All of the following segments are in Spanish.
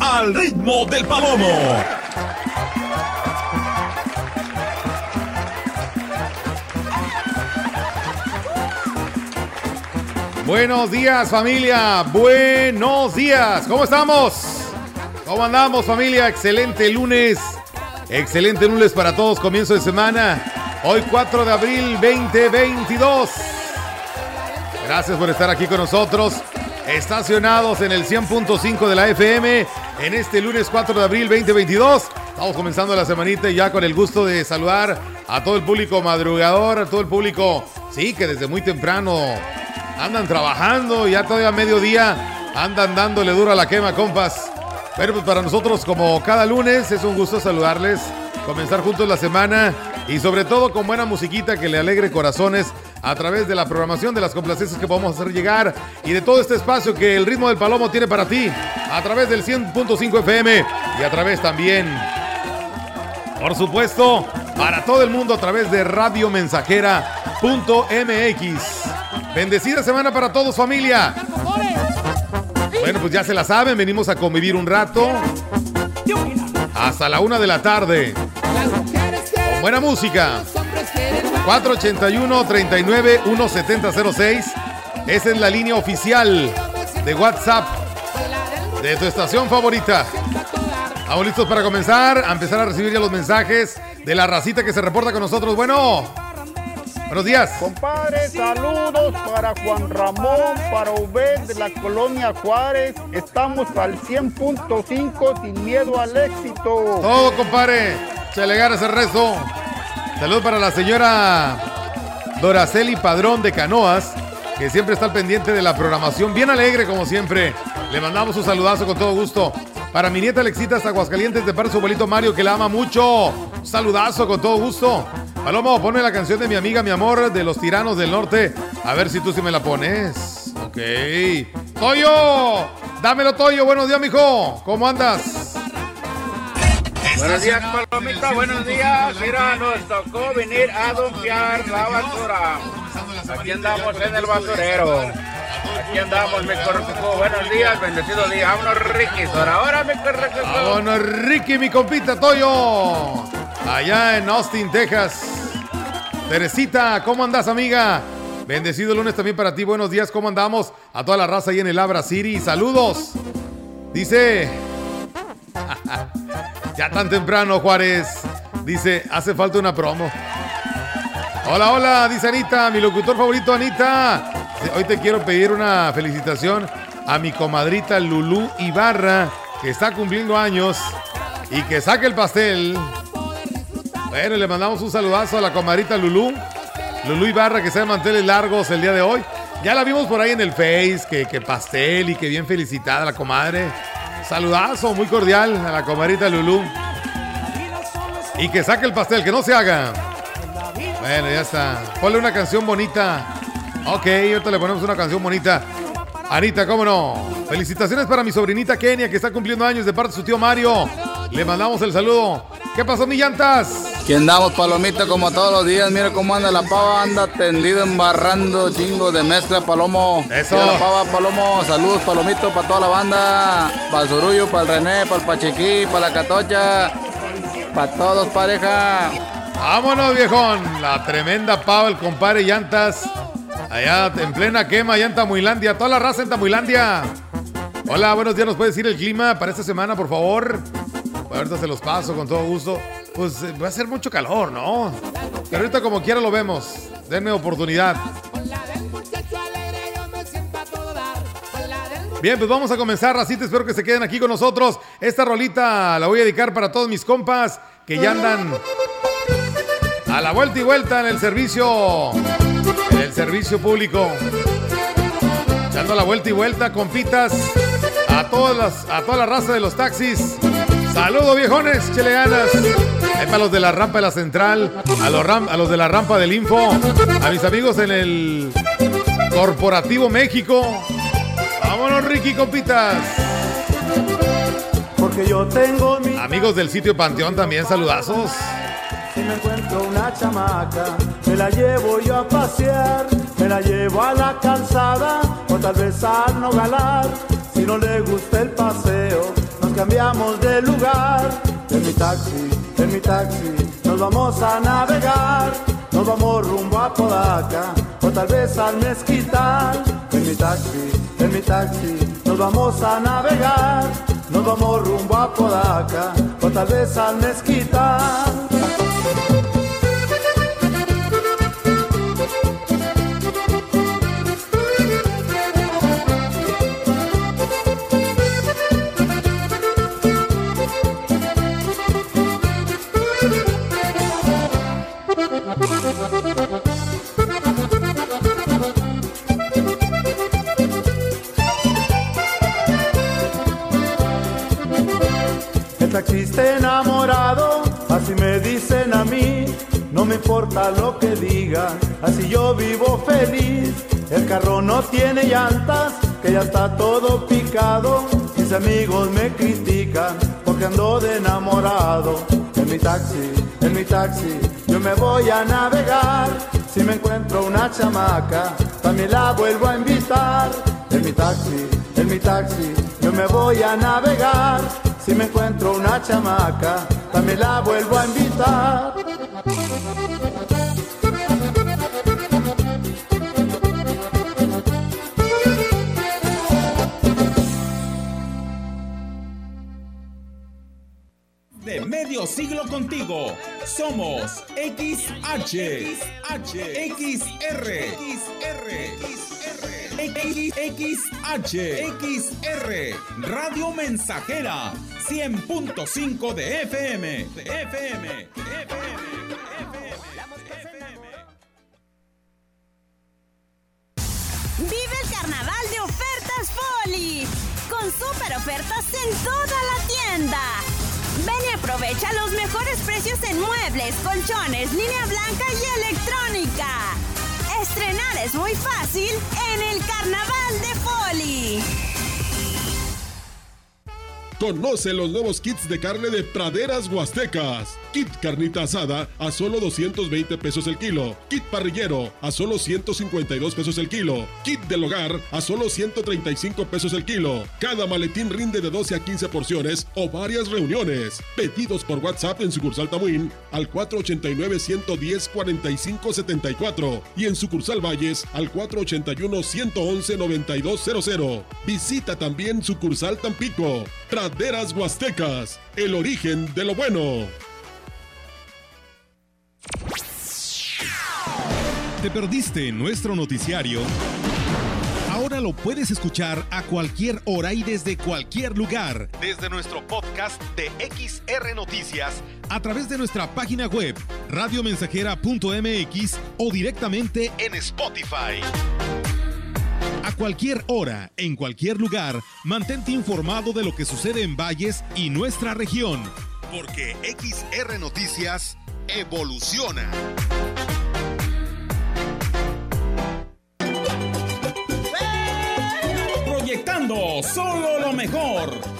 al ritmo del palomo. Buenos días familia, buenos días, ¿cómo estamos? ¿Cómo andamos familia? Excelente lunes, excelente lunes para todos, comienzo de semana, hoy 4 de abril 2022. Gracias por estar aquí con nosotros, estacionados en el 100.5 de la FM en este lunes 4 de abril 2022. Estamos comenzando la semanita y ya con el gusto de saludar a todo el público madrugador, a todo el público, sí, que desde muy temprano andan trabajando, ya todavía a mediodía andan dándole duro a la quema, compas. Pero pues para nosotros, como cada lunes, es un gusto saludarles, comenzar juntos la semana y sobre todo con buena musiquita que le alegre corazones a través de la programación de las complacencias que podemos hacer llegar y de todo este espacio que el ritmo del palomo tiene para ti a través del 100.5 FM y a través también, por supuesto, para todo el mundo a través de radiomensajera.mx. Bendecida semana para todos, familia. Bueno, pues ya se la saben, venimos a convivir un rato. Hasta la una de la tarde. Con buena música. 481-39-1706. Esa es la línea oficial de WhatsApp de tu estación favorita. Estamos listos para comenzar, a empezar a recibir ya los mensajes de la racita que se reporta con nosotros. Bueno. Buenos días. Compadre, saludos para Juan Ramón, para Ubed de la colonia Juárez. Estamos al 100.5 sin miedo al éxito. Todo, compadre. Se le gana ese rezo. Saludos para la señora Doraceli Padrón de Canoas, que siempre está al pendiente de la programación. Bien alegre, como siempre. Le mandamos un saludazo con todo gusto. Para mi nieta Alexita hasta Aguascalientes, de parte su abuelito Mario, que la ama mucho. Un saludazo con todo gusto. Palomo, ponme la canción de mi amiga, mi amor, de los tiranos del norte. A ver si tú sí me la pones. Ok. Toyo, dámelo, Toyo. Buenos días, mijo. ¿Cómo andas? Buenos días, Palomita. Buenos días. Mira, nos tocó venir a dompear la basura. Aquí andamos en el basurero. Aquí andamos, mi correcuco. Buenos días, bendecido día. Vámonos, Ricky. Ahora, ahora, mi correcuco. Vámonos, Ricky, mi compita, Toyo. Allá en Austin, Texas. Teresita, ¿cómo andas, amiga? Bendecido lunes también para ti. Buenos días, ¿cómo andamos? A toda la raza ahí en el Abra City. Saludos. Dice. Ya tan temprano, Juárez. Dice, hace falta una promo. Hola, hola, dice Anita, mi locutor favorito, Anita. Hoy te quiero pedir una felicitación a mi comadrita Lulú Ibarra, que está cumpliendo años y que saque el pastel. Bueno, le mandamos un saludazo a la comadrita Lulú. Lulú Ibarra, que de manteles largos el día de hoy. Ya la vimos por ahí en el Face, que, que pastel y que bien felicitada la comadre. Saludazo muy cordial a la comadrita Lulú. Y que saque el pastel, que no se haga. Bueno, ya está. Ponle una canción bonita. Ok, ahorita le ponemos una canción bonita. Anita, ¿cómo no? Felicitaciones para mi sobrinita Kenia, que está cumpliendo años de parte de su tío Mario. Le mandamos el saludo. ¿Qué pasó, mi llantas? Aquí andamos, palomita, como todos los días. Mira cómo anda la pava, anda tendido, embarrando chingo de mezcla, palomo. Eso. Mira la pava, palomo. Saludos, palomito, para toda la banda. Para el Surullo, para el René, para el Pachequí, para la Catocha. Para todos, pareja. Vámonos, viejón. La tremenda pava, el compadre llantas. Allá en plena quema, allá en Tamuilandia. Toda la raza en Tamuilandia. Hola, buenos días. ¿Nos puede decir el clima para esta semana, por favor? ahorita se los paso con todo gusto. Pues eh, va a ser mucho calor, ¿no? Pero ahorita como quiera lo vemos. Denme oportunidad. Bien, pues vamos a comenzar, racita. Espero que se queden aquí con nosotros. Esta rolita la voy a dedicar para todos mis compas que ya andan a la vuelta y vuelta en el servicio, en el servicio público. Echando la vuelta y vuelta, compitas, a todas las, a toda la raza de los taxis. Saludos viejones, cheleanas. Ahí para los de la rampa de la central, a los, ram- a los de la rampa del info, a mis amigos en el Corporativo México. Vámonos, Ricky, compitas. Porque yo tengo mi... Amigos del sitio Panteón también, saludazos. Si me encuentro una chamaca, me la llevo yo a pasear, me la llevo a la calzada o tal vez al nogalar. Si no le gusta el paseo, cambiamos del lugar. En mi taxi, en mi taxi, nos vamos a navegar. Nos vamos rumbo a Podaca o tal vez al Mezquital. En mi taxi, en mi taxi, nos vamos a navegar. Nos vamos rumbo a Podaca o tal vez al Mezquital. Me importa lo que digan, así yo vivo feliz. El carro no tiene llantas, que ya está todo picado, mis amigos me critican porque ando de enamorado. En mi taxi, en mi taxi, yo me voy a navegar, si me encuentro una chamaca, también la vuelvo a invitar. En mi taxi, en mi taxi, yo me voy a navegar. Si me encuentro una chamaca, también la vuelvo a invitar. De medio siglo contigo. Somos XH, XH, XR, XR, XH, XR, Radio Mensajera, 100.5 de FM, de FM, de FM, Vive el carnaval de ofertas Foli. Con super ofertas en toda la tienda. Ven y aprovecha los mejores precios en muebles, colchones, línea blanca y electrónica. Estrenar es muy fácil en el carnaval de Foli. Conoce los nuevos kits de carne de praderas huastecas. Kit carnita asada a solo 220 pesos el kilo. Kit parrillero a solo 152 pesos el kilo. Kit del hogar a solo 135 pesos el kilo. Cada maletín rinde de 12 a 15 porciones o varias reuniones. Pedidos por WhatsApp en sucursal Tamuín al 489-110-4574 y en sucursal Valles al 481-111-9200. Visita también sucursal Tampico. Huastecas, el origen de lo bueno. ¿Te perdiste nuestro noticiario? Ahora lo puedes escuchar a cualquier hora y desde cualquier lugar. Desde nuestro podcast de XR Noticias, a través de nuestra página web, radiomensajera.mx o directamente en Spotify. A cualquier hora, en cualquier lugar, mantente informado de lo que sucede en Valles y nuestra región. Porque XR Noticias evoluciona. Proyectando solo lo mejor.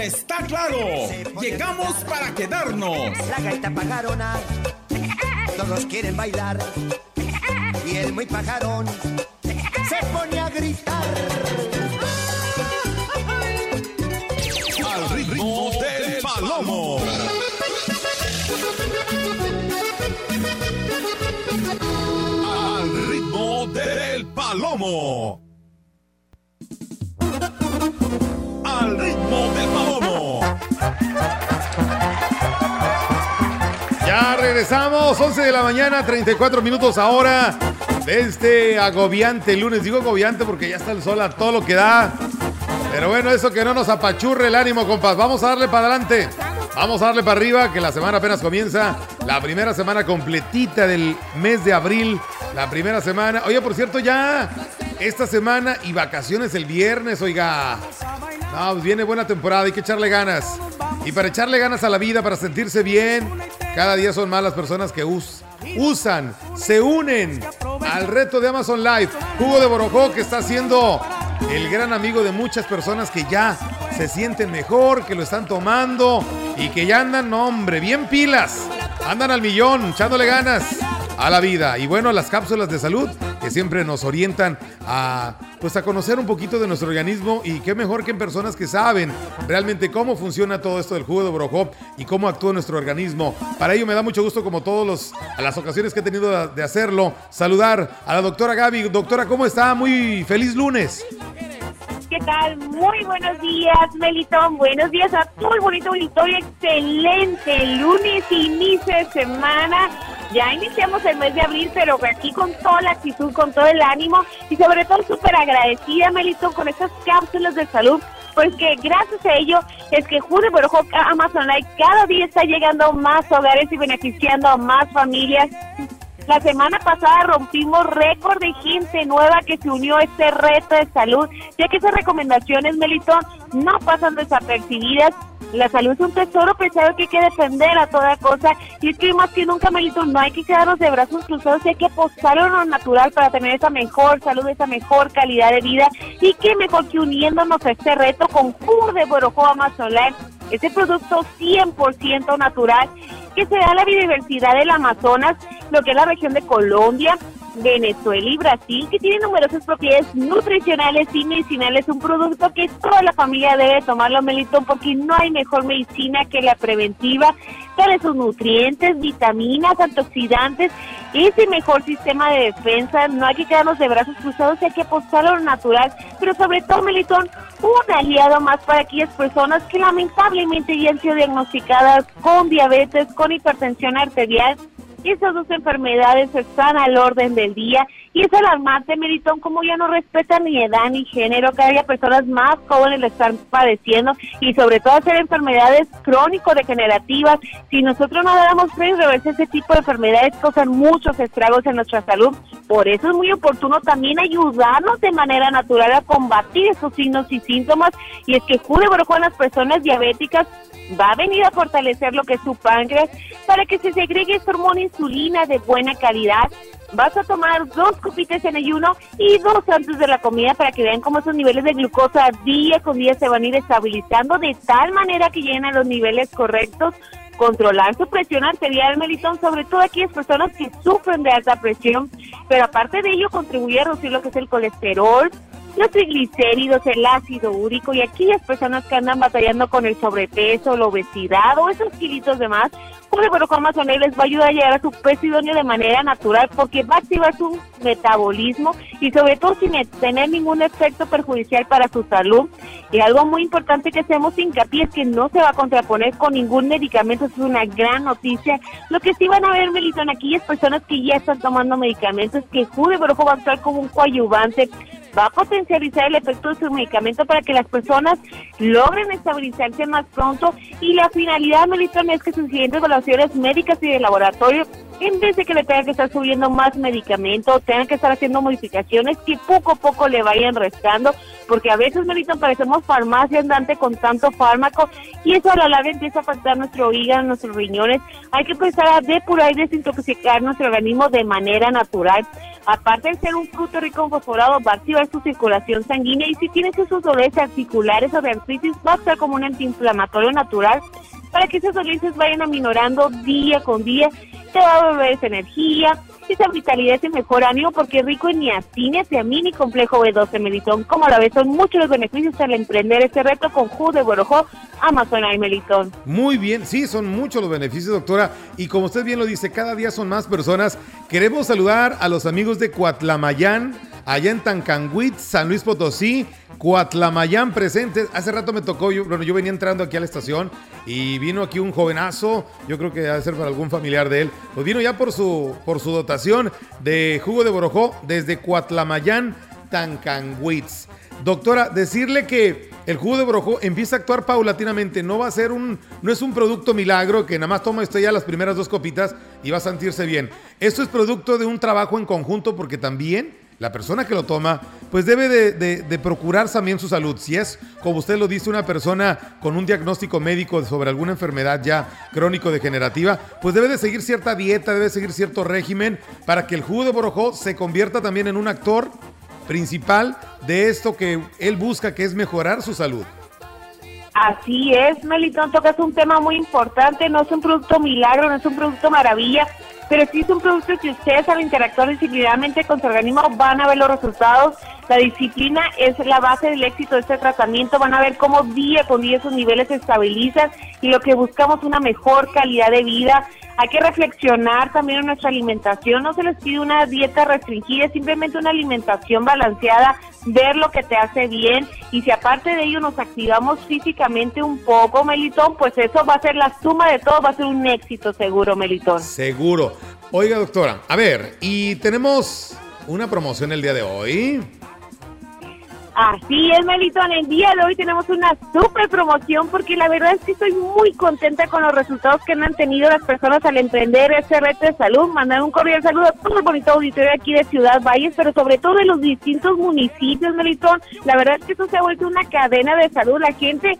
está claro. Llegamos para quedarnos. La gaita pajarona, todos quieren bailar. Y el muy pajarón se pone a gritar. Al ritmo del palomo. Al ritmo del palomo. Al ritmo del palomo. Ya regresamos, 11 de la mañana, 34 minutos ahora de este agobiante lunes. Digo agobiante porque ya está el sol a todo lo que da. Pero bueno, eso que no nos apachurre el ánimo, compas. Vamos a darle para adelante. Vamos a darle para arriba, que la semana apenas comienza. La primera semana completita del mes de abril. La primera semana. Oye, por cierto, ya esta semana y vacaciones el viernes, oiga. No, pues viene buena temporada, hay que echarle ganas. Y para echarle ganas a la vida, para sentirse bien, cada día son más las personas que usan, se unen al reto de Amazon Live. Jugo de Borojó que está siendo el gran amigo de muchas personas que ya se sienten mejor, que lo están tomando y que ya andan, hombre, bien pilas. Andan al millón, echándole ganas a la vida. Y bueno, las cápsulas de salud que siempre nos orientan a pues a conocer un poquito de nuestro organismo y qué mejor que en personas que saben realmente cómo funciona todo esto del jugo de Borojó y cómo actúa nuestro organismo. Para ello me da mucho gusto como todos los a las ocasiones que he tenido de hacerlo, saludar a la doctora Gaby. Doctora, ¿cómo está? Muy feliz lunes. ¿Qué tal? Muy buenos días, Melitón. Buenos días a todo el bonito auditorio. Excelente lunes, inicio de semana. Ya iniciamos el mes de abril, pero aquí con toda la actitud, con todo el ánimo y sobre todo súper agradecida, Melitón, con estas cápsulas de salud pues que gracias a ello es que Jude Borojo Amazon Light cada día está llegando a más hogares y beneficiando a más familias la semana pasada rompimos récord de gente nueva que se unió a este reto de salud, ya que esas recomendaciones, Melitón, no pasan desapercibidas. La salud es un tesoro pesado que hay que defender a toda cosa. Y es que más que nunca, Melitón, no hay que quedarnos de brazos cruzados, hay que apostar a lo natural para tener esa mejor salud, esa mejor calidad de vida. Y qué mejor que uniéndonos a este reto con Cur de Borojoa Solar, ese producto 100% natural que se da la biodiversidad del Amazonas, lo que es la región de Colombia, Venezuela y Brasil, que tienen numerosas propiedades nutricionales y medicinales, un producto que toda la familia debe tomarlo, Melitón, porque no hay mejor medicina que la preventiva, para sus nutrientes, vitaminas, antioxidantes, ese mejor sistema de defensa, no hay que quedarnos de brazos cruzados, hay que apostar a lo natural, pero sobre todo, Melitón, un aliado más para aquellas personas que lamentablemente ya han sido diagnosticadas con diabetes, con hipertensión arterial, esas dos enfermedades están al orden del día y es alarmante, Meritón, como ya no respetan ni edad ni género, cada día personas más jóvenes lo están padeciendo y sobre todo hacer enfermedades crónico-degenerativas. Si nosotros no damos freno reverse ese tipo de enfermedades, causan muchos estragos en nuestra salud. Por eso es muy oportuno también ayudarnos de manera natural a combatir esos signos y síntomas. Y es que Jude con las personas diabéticas va a venir a fortalecer lo que es su páncreas para que se segregue esta hormona insulina de buena calidad. Vas a tomar dos copitas en ayuno y dos antes de la comida para que vean cómo esos niveles de glucosa día con día se van a ir estabilizando de tal manera que lleguen a los niveles correctos controlar su presión arterial, Melitón, sobre todo aquellas personas que sufren de alta presión, pero aparte de ello contribuye a reducir lo que es el colesterol, los triglicéridos, el ácido úrico y aquellas personas que andan batallando con el sobrepeso, la obesidad o esos kilitos de más, pues bueno, con les va a ayudar a llegar a su peso idóneo de manera natural porque va a activar su metabolismo y sobre todo sin tener ningún efecto perjudicial para su salud. Y algo muy importante que hacemos hincapié es que no se va a contraponer con ningún medicamento, es una gran noticia. Lo que sí van a ver, Melitón, aquellas personas que ya están tomando medicamentos, que Jude Brojo va a actuar como un coadyuvante. Va a potencializar el efecto de su medicamento para que las personas logren estabilizarse más pronto. Y la finalidad, Melissa, es que sus siguientes médicas y de laboratorio en vez de que le tengan que estar subiendo más medicamentos, tengan que estar haciendo modificaciones que poco a poco le vayan restando, porque a veces, Melita, parecemos farmacia andante con tanto fármaco y eso a la larga empieza a afectar nuestro hígado, nuestros riñones. Hay que empezar a depurar y desintoxicar nuestro organismo de manera natural. Aparte de ser un fruto rico en fosforado, va a activar su circulación sanguínea y si tienes esos dolores articulares o de artritis, va a actuar como un antiinflamatorio natural para que esas dolencias vayan aminorando día con día. Te va a beber esa energía, esa vitalidad, ese mejor ánimo, porque es rico en niacina, tiamina y complejo B12 melitón. Como la vez, son muchos los beneficios al emprender este reto con Ju de Borojó, Amazona y Melitón. Muy bien, sí, son muchos los beneficios, doctora. Y como usted bien lo dice, cada día son más personas. Queremos saludar a los amigos de Coatlamayán allá en Tancanguit, San Luis Potosí, Cuatlamayán presentes. Hace rato me tocó, bueno, yo venía entrando aquí a la estación y vino aquí un jovenazo, yo creo que debe ser para algún familiar de él, pues vino ya por su, por su dotación de jugo de borojó desde Cuatlamayán, Tancanguitz. Doctora, decirle que el jugo de borojó empieza a actuar paulatinamente, no va a ser un, no es un producto milagro que nada más toma usted ya las primeras dos copitas y va a sentirse bien. Esto es producto de un trabajo en conjunto porque también la persona que lo toma, pues debe de, procurar también su salud. Si es, como usted lo dice, una persona con un diagnóstico médico sobre alguna enfermedad ya crónico-degenerativa, pues debe de seguir cierta dieta, debe seguir cierto régimen para que el jugo de borojó se convierta también en un actor principal de esto que él busca, que es mejorar su salud. Así es, Melitón, tocas un tema muy importante, no es un producto milagro, no es un producto maravilla, pero sí es un producto que ustedes al interactuar disciplinadamente con su organismo van a ver los resultados. La disciplina es la base del éxito de este tratamiento, van a ver cómo día con día sus niveles se estabilizan y lo que buscamos una mejor calidad de vida. Hay que reflexionar también en nuestra alimentación, no se les pide una dieta restringida, simplemente una alimentación balanceada, ver lo que te hace bien y si aparte de ello nos activamos físicamente un poco, Melitón, pues eso va a ser la suma de todo, va a ser un éxito seguro, Melitón. Seguro. Oiga, doctora, a ver, y tenemos una promoción el día de hoy. Así es, Melitón. El día de hoy tenemos una super promoción porque la verdad es que estoy muy contenta con los resultados que han tenido las personas al emprender este reto de salud. Mandar un cordial saludo a todo el bonito auditorio aquí de Ciudad Valles, pero sobre todo de los distintos municipios, Melitón. La verdad es que esto se ha vuelto una cadena de salud. La gente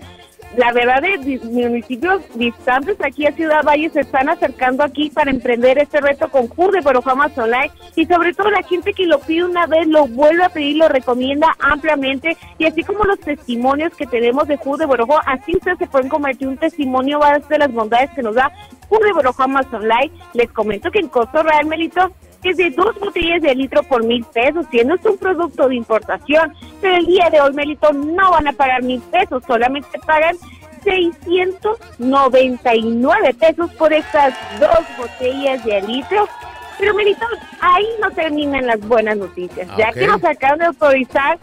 la verdad de municipios distantes aquí a Ciudad Valle se están acercando aquí para emprender este reto con Jur de Borojama Solar y sobre todo la gente que lo pide una vez lo vuelve a pedir, lo recomienda ampliamente y así como los testimonios que tenemos de Jur de Borojó, así ustedes se pueden convertir un testimonio de las bondades que nos da Jur de Borojama Solar. Les comento que en costo real, Melito, es de dos botellas de litro por mil pesos, siendo esto un producto de importación. Pero el día de hoy, Melito, no van a pagar mil pesos, solamente pagan 699 pesos por estas dos botellas de litro. Pero, Melito, ahí no terminan las buenas noticias, ya Ok. que nos acaban de autorizar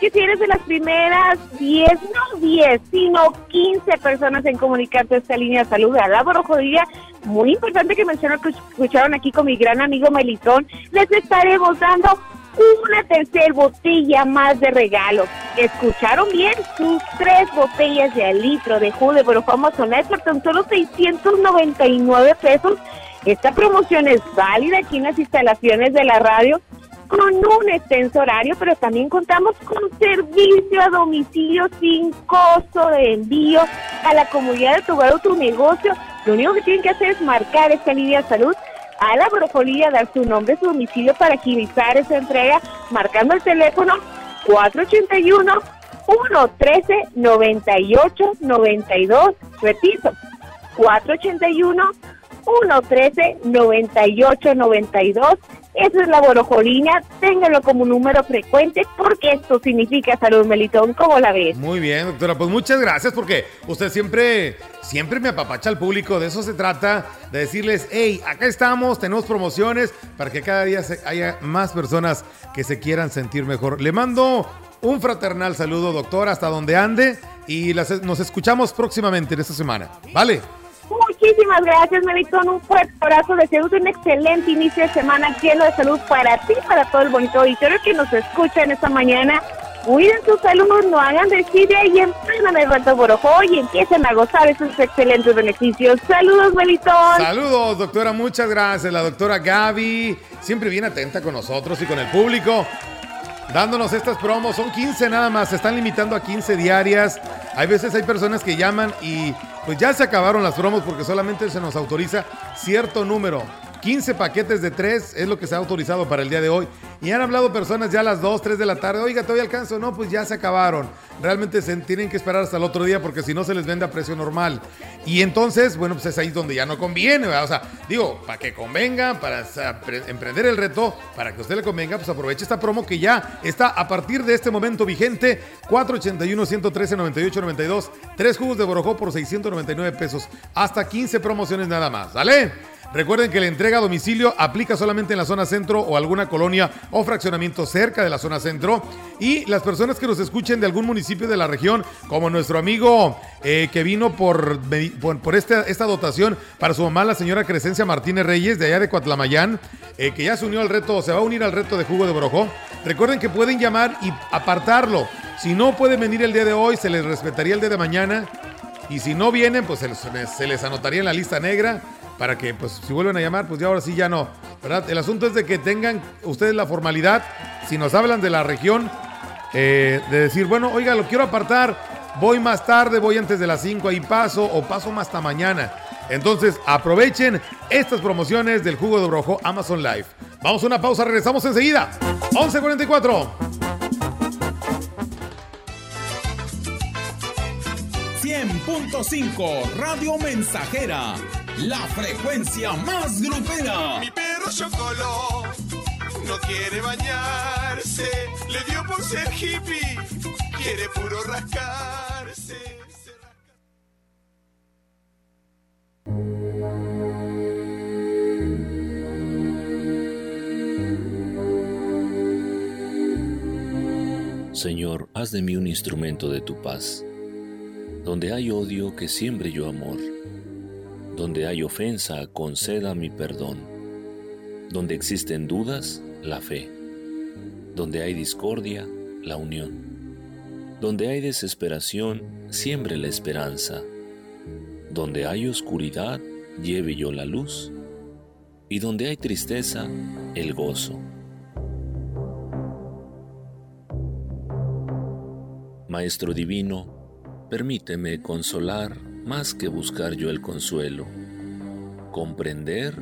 que si eres de las primeras 10, no 10, sino 15 personas en comunicarte a esta línea de salud a la borojodilla, muy importante que menciono que escucharon aquí con mi gran amigo Melitón, les estaremos dando una tercera botella más de regalo. ¿Escucharon bien? Sus tres botellas de al litro de jugo de Solar por tan solo 699 pesos. Esta promoción es válida aquí en las instalaciones de la radio con un extenso horario, pero también contamos con servicio a domicilio sin costo de envío a la comunidad de tu hogar o tu negocio. Lo único que tienen que hacer es marcar esta línea de salud a la brocolía, dar su nombre, su domicilio para agilizar esa entrega, marcando el teléfono 481 113 98 92. Repito, 481 113 98 92. Esa es la borojolina, ténganlo como número frecuente porque esto significa salud melitón, ¿cómo la ves? Muy bien, doctora. Pues muchas gracias porque usted siempre, siempre me apapacha al público. De eso se trata, de decirles, hey, acá estamos, tenemos promociones para que cada día haya más personas que se quieran sentir mejor. Le mando un fraternal saludo, doctora, hasta donde ande y nos escuchamos próximamente en esta semana. ¿Vale? Muchísimas gracias, Melitón. Un fuerte abrazo. Deseamos un excelente inicio de semana lleno de salud para ti para todo el bonito auditorio que nos escucha en esta mañana. Cuiden su salud, no hagan desidia y emprendan el reto Borojó y empiecen a gozar esos excelentes beneficios. Saludos, Melitón. Saludos, doctora, muchas gracias. La doctora Gaby, siempre bien atenta con nosotros y con el público, dándonos estas promos. Son 15 nada más, se están limitando a 15 diarias. Hay veces hay personas que llaman y pues ya se acabaron las promos porque solamente se nos autoriza cierto número. 15 paquetes de 3 es lo que se ha autorizado para el día de hoy. Y han hablado personas ya a las 2, 3 de la tarde. Oiga, todavía alcanzo. No, pues ya se acabaron. Realmente se tienen que esperar hasta el otro día porque si no se les vende a precio normal. Y entonces, bueno, pues es ahí donde ya no conviene. O sea, digo, para que convenga, para emprender el reto, para que a usted le convenga, pues aproveche esta promo que ya está a partir de este momento vigente. 481-113-98-92. Tres jugos de borojó por 699 pesos. Hasta 15 promociones nada más. ¿Sale? Recuerden que la entrega a domicilio aplica solamente en la zona centro o alguna colonia o fraccionamiento cerca de la zona centro. Y las personas que nos escuchen de algún municipio de la región, como nuestro amigo eh, que vino por, por, esta, esta dotación para su mamá, la señora Crescencia Martínez Reyes, de allá de Coatlamayán, eh, que ya se unió al reto, se va a unir al reto de jugo de Borojó. Recuerden que pueden llamar y apartarlo. Si no pueden venir el día de hoy, se les respetaría el día de mañana. Y si no vienen, pues se les anotaría en la lista negra para que, pues, si vuelven a llamar, pues ya ahora sí ya no, ¿verdad? El asunto es de que tengan ustedes la formalidad si nos hablan de la región, eh, de decir, bueno, oiga, lo quiero apartar, voy más tarde, voy antes de las 5, ahí paso o paso más hasta mañana. Entonces, aprovechen estas promociones del jugo de brojo Amazon Live. Vamos a una pausa, regresamos enseguida. 11.44. 100.5 Radio Mensajera, la frecuencia más grupera. Mi perro Chocolo no quiere bañarse, le dio por ser hippie, quiere puro rascarse. Señor, haz de mí un instrumento de tu paz. Donde hay odio, que siembre yo amor. Donde hay ofensa, conceda mi perdón. Donde existen dudas, la fe. Donde hay discordia, la unión. Donde hay desesperación, siembre la esperanza. Donde hay oscuridad, lleve yo la luz. Y donde hay tristeza, el gozo. Maestro Divino, permíteme consolar más que buscar yo el consuelo, comprender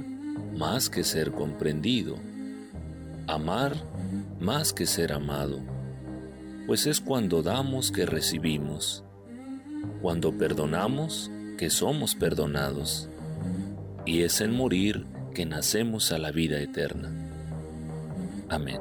más que ser comprendido, amar más que ser amado, pues es cuando damos que recibimos, cuando perdonamos que somos perdonados, y es en morir que nacemos a la vida eterna. Amén.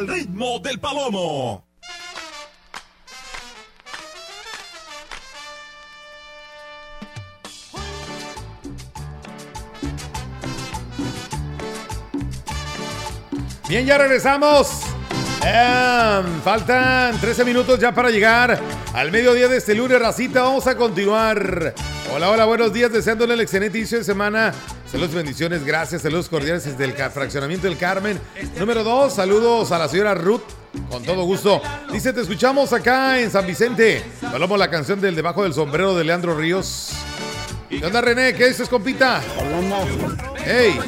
Al ritmo del palomo. Bien, ya regresamos. Em, faltan 13 minutos ya para llegar al mediodía de este lunes, racita. Vamos a continuar. Hola, hola, buenos días. Deseándole el excelente inicio de semana. Saludos, bendiciones, gracias. Saludos cordiales desde el fraccionamiento del Carmen. Número 2, saludos a la señora Ruth. Con todo gusto. Dice, te escuchamos acá en San Vicente. Hablamos la canción del Debajo del Sombrero de Leandro Ríos. ¿Qué onda, René? ¿Qué dices, compita? ¡Ey!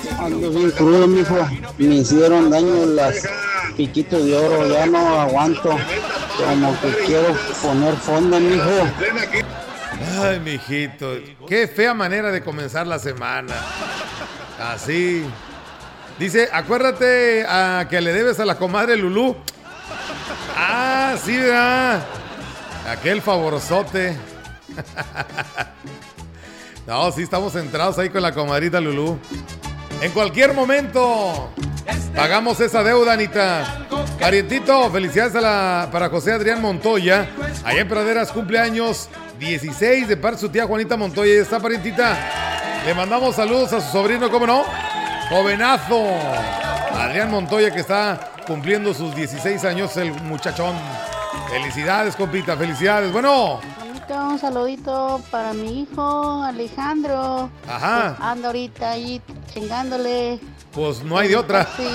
Me hicieron daño las piquitos de oro. Ya no aguanto. Como que quiero poner fonda, mijo. Ay, mijito, qué fea manera de comenzar la semana. Así. Dice, acuérdate a que le debes a la comadre Lulú. Ah, sí, ¿verdad? Aquel favorzote. No, sí, estamos centrados ahí con la comadrita Lulú. En cualquier momento pagamos esa deuda, Anita. Parientito, felicidades para José Adrián Montoya. Allá en Praderas, cumpleaños 16 de parte de su tía Juanita Montoya. Ahí está, parientita. Le mandamos saludos a su sobrino, ¿cómo no? Jovenazo. Adrián Montoya que está cumpliendo sus 16 años, el muchachón. Felicidades, compita, felicidades. Bueno, Un saludito para mi hijo Alejandro. Ajá. Anda ahorita ahí chingándole. pues no hay de otra. Sí,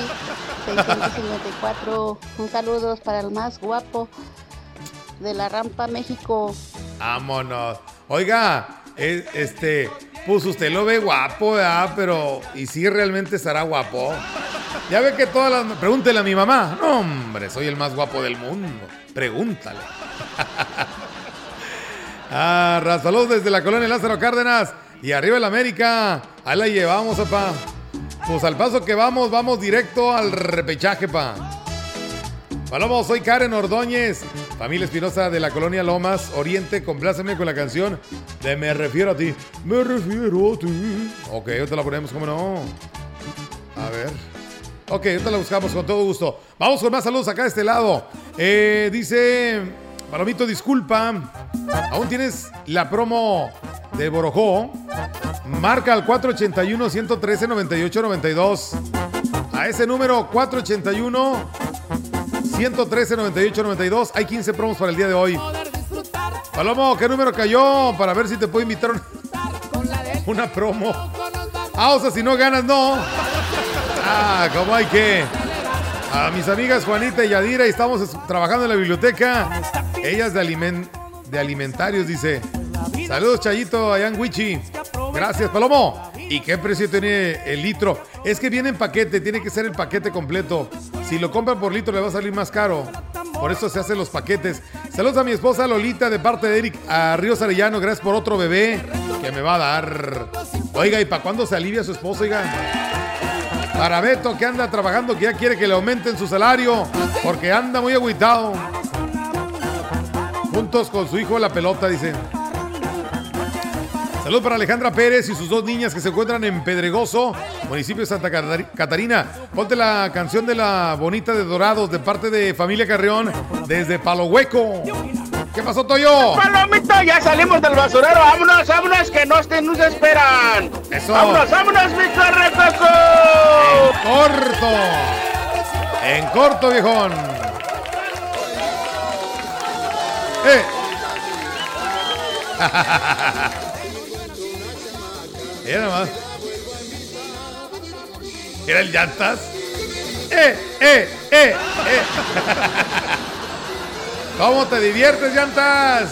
654. Un saludo para el más guapo. de la Rampa, México. Vámonos. Oiga, eh, este, pues usted lo ve guapo, ¿verdad? Pero, ¿y si realmente estará guapo? Ya ve que todas las... Pregúntele a mi mamá. No, hombre, soy el más guapo del mundo. Pregúntale. Ah, Ra, saludos desde la colonia Lázaro Cárdenas. Y arriba el América. Ahí la llevamos, papá. Pues al paso que vamos, vamos directo al repechaje, pa. Palomo, soy Karen Ordóñez, familia Espinosa de la colonia Lomas Oriente. Compláceme con la canción de Me refiero a ti. Me refiero a ti. Ok, ahorita la ponemos, ¿cómo no? A ver. Ok, ahorita la buscamos con todo gusto. Vamos con más saludos acá de este lado. Eh, dice Palomito, disculpa. Aún tienes la promo de Borojó. Marca al 481-113-9892. A ese número 481 113-9892. Hay 15 promos para el día de hoy. Palomo, ¿qué número cayó? Para ver si te puedo invitar una, promo. Ah, o si no ganas, no. Ah, como hay que. A mis amigas Juanita y Yadira, estamos es- trabajando en la biblioteca. Ellas de, alimen- de alimentarios, dice. Saludos, Chayito, en Wichi. Gracias, Palomo. ¿Y qué precio tiene el litro? Es que viene en paquete, tiene que ser el paquete completo. Si lo compran por litro le va a salir más caro. Por eso se hacen los paquetes. Saludos a mi esposa Lolita de parte de Eric a Ríos Arellano. Gracias por otro bebé que me va a dar. Oiga, ¿y para cuándo se alivia su esposo, oiga? Para Beto que anda trabajando, que ya quiere que le aumenten su salario, porque anda muy agüitado. Juntos con su hijo la pelota, dice. Salud para Alejandra Pérez y sus dos niñas que se encuentran en Pedregoso, municipio de Santa Catar- Catarina. Ponte la canción de la bonita de Dorados de parte de Familia Carrión desde Palo Hueco. ¿Qué pasó, Toyo? Palomito, ya salimos del basurero. Vámonos, vámonos, que no estén, nos esperan. Eso. Vámonos, vámonos, mi correcoco. Corto. En corto, viejón. ¡Eh! Mira nomás. Era el llantas. ¡Eh, eh, eh, eh! ¿Cómo te diviertes, llantas?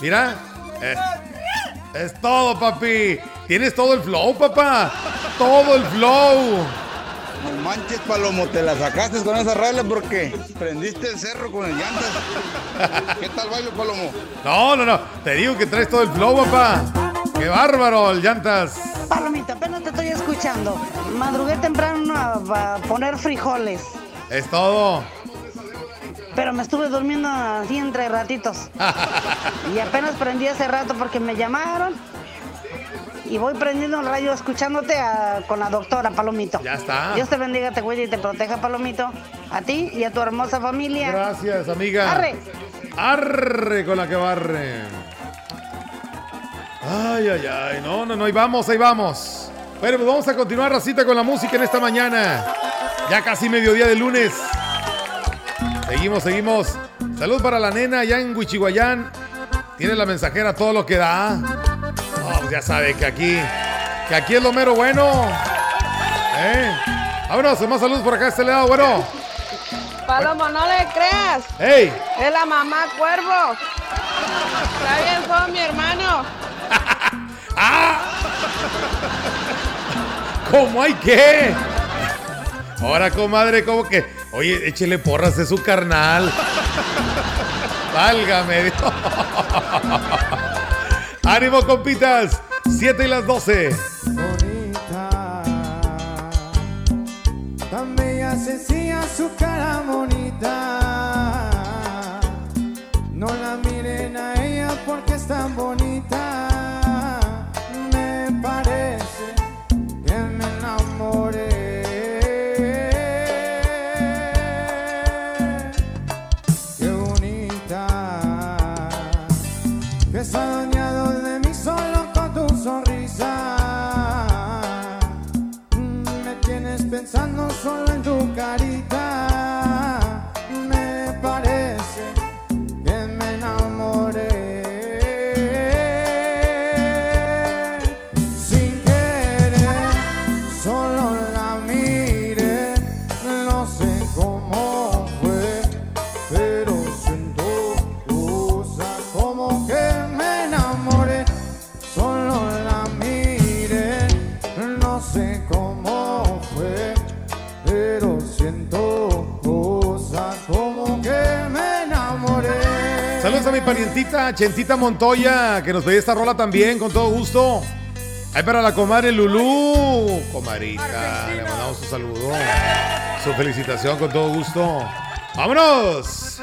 Mira. eh, es todo, papi. Tienes todo el flow, papá. Todo el flow. No manches, Palomo, te la sacaste con esa regla porque prendiste el cerro con el llantas. ¿Qué tal bailo, Palomo? No, no, no. Te digo que traes todo el flow, papá. Qué bárbaro, el llantas. Palomita, apenas te estoy escuchando. Madrugué temprano a, a poner frijoles, Es todo. pero me estuve durmiendo así entre ratitos. Y apenas prendí hace rato porque me llamaron. Y voy prendiendo el radio escuchándote a- con la doctora Palomito. Ya está. Dios te bendiga, te cuide y te proteja, Palomito. A ti y a tu hermosa familia. Gracias, amiga. Arre. Arre con la que barre. Ay, ay, ay. No, no, no. Ahí vamos, ahí vamos. Bueno, pues vamos a continuar, Racita, con la música en esta mañana. Ya casi mediodía de lunes. Seguimos, seguimos. Salud para la nena allá en Huichihuayán. Tiene la mensajera todo lo que da. Pues ya sabe que aquí, que aquí es lo mero bueno. ¿Eh? Vámonos, más saludos por acá a este lado, bueno. Palomo, no le creas. ¡Ey! Es la mamá cuervo. Está bien, fue mi hermano. ¿Cómo hay que? Ahora, comadre, ¿cómo que? Oye, échele porras de su carnal. Válgame Dios. Ánimo, compitas. 7 y las 12. Tan bella, sencilla su cara bonita. No la miren a ella porque es tan bonita. En parientita Chentita Montoya, que nos pedía esta rola también, con todo gusto. Ahí para la comadre Lulú. Comadrita, le mandamos un saludo. Su felicitación con todo gusto. ¡Vámonos!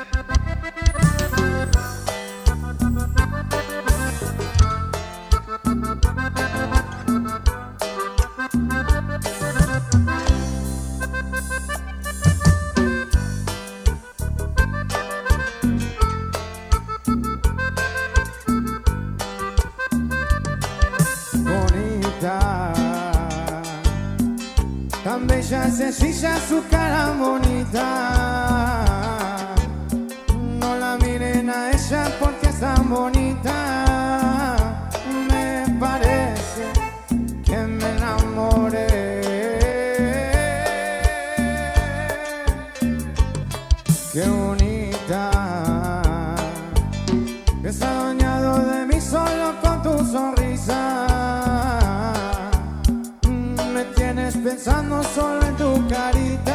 En tu carita.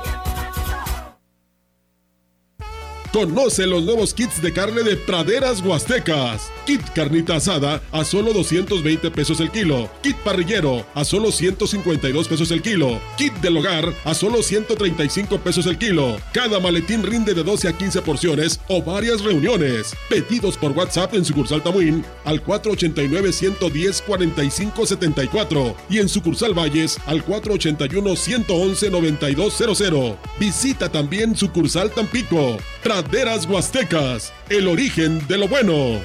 Conoce los nuevos kits de carne de praderas huastecas. Kit carnita asada a solo 220 pesos el kilo. Kit parrillero a solo 152 pesos el kilo. Kit del hogar a solo 135 pesos el kilo. Cada maletín rinde de 12 a 15 porciones o varias reuniones. Pedidos por WhatsApp en sucursal Tamuín al 489-110-4574 y en sucursal Valles al 481-111-9200. Visita también sucursal Tampico. Praderas Huastecas, el origen de lo bueno.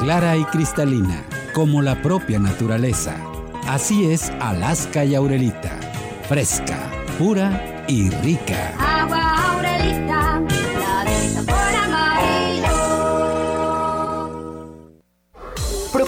Clara y cristalina, como la propia naturaleza. Así es Alaska y Aurelita. Fresca, pura y rica. Agua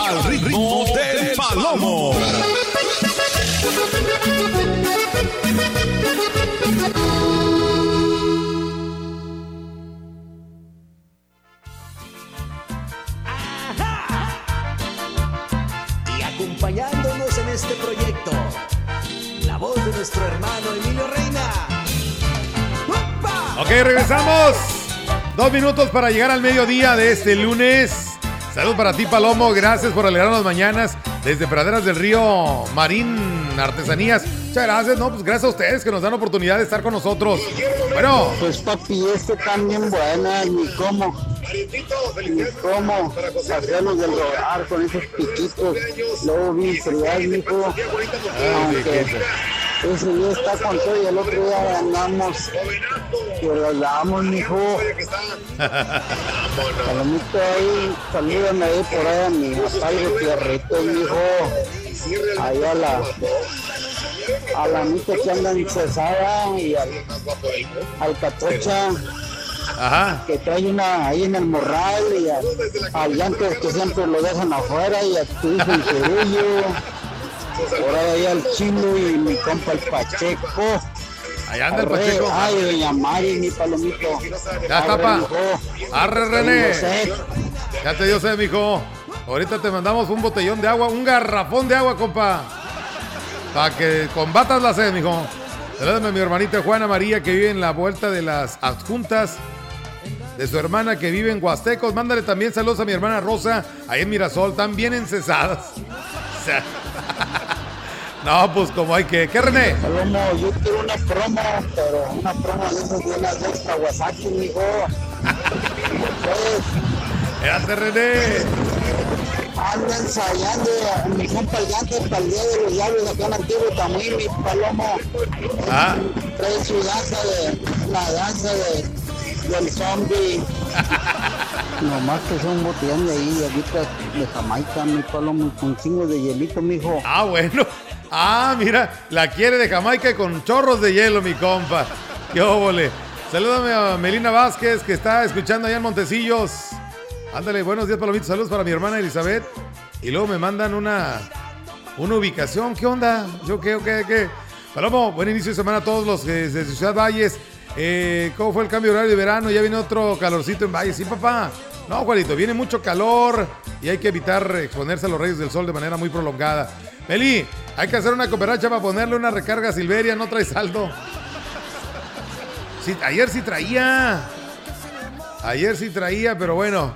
Al ritmo del palomo. Y acompañándonos en este proyecto, la voz de nuestro hermano Emilio Reina. Ok, regresamos. Dos minutos para llegar al mediodía de este lunes. Salud para ti, Palomo. Gracias por alegrar las mañanas desde Praderas del Río Marín Artesanías. Muchas gracias, no, pues gracias a ustedes que nos dan oportunidad de estar con nosotros. Bueno, Pues papi, este también buena, ni cómo, ni cómo hacernos del hogar con esos piquitos, luego bien frías, mijo. Aunque ese día está con todo y el otro día andamos, que lo damos, mijo. Palomito ahí, salúdame ahí por ahí a mi papá Tierrito, mijo. Ahí a la, a la mica que anda en Cesada y al, al Catocha. Ajá. que trae una ahí en el morral y a, al llanto que siempre lo dejan afuera y a tu hijo cerullo. Por ahí al chino y mi compa el Pacheco. Allá anda el Pacheco. Ay, doña Mari, mi palomito. Ya está, Arre, pa. René. Ya te dio sed, mijo. Ahorita te mandamos un botellón de agua, un garrafón de agua, compa. Para que combatas la sed, mijo. Salúdame a mi hermanita Juana María, que vive en la vuelta de las adjuntas. De su hermana que vive en Huastecos. Mándale también saludos a mi hermana Rosa, ahí en Mirasol, tan bien encesadas. O sea, no, pues como hay que. ¿Qué, René? Palomo, yo quiero una promo, pero una promo de esas de las dos Kawasaki, mijo. Espérate, René. anda ensayando a mi compa el Gante para el día de los diablos acá en Antiguo Tamuín, mi palomo. Ah. Trae su danza de, la danza de, del zombie. Nomás que son botellón de ahí, ahorita de Jamaica, mi palomo, con chingos de hielito, mijo. Ah, bueno. Ah, mira, la quiere de Jamaica con chorros de hielo, mi compa. Qué óvole. Salúdame a Melina Vázquez, que está escuchando allá en Montecillos. Ándale, buenos días, Palomitos. Saludos para mi hermana Elizabeth. Y luego me mandan una, una ubicación. ¿Qué onda? ¿Yo qué, qué, qué? Palomo, buen inicio de semana a todos los que desde Ciudad Valles. Eh, ¿Cómo fue el cambio de horario de verano? Ya viene otro calorcito en Valles. Sí, papá. No, Juanito, viene mucho calor y hay que evitar exponerse a los rayos del sol de manera muy prolongada. Meli, hay que hacer una cooperacha para ponerle una recarga a Silveria, no trae saldo. Ayer sí traía. Ayer sí traía, pero bueno.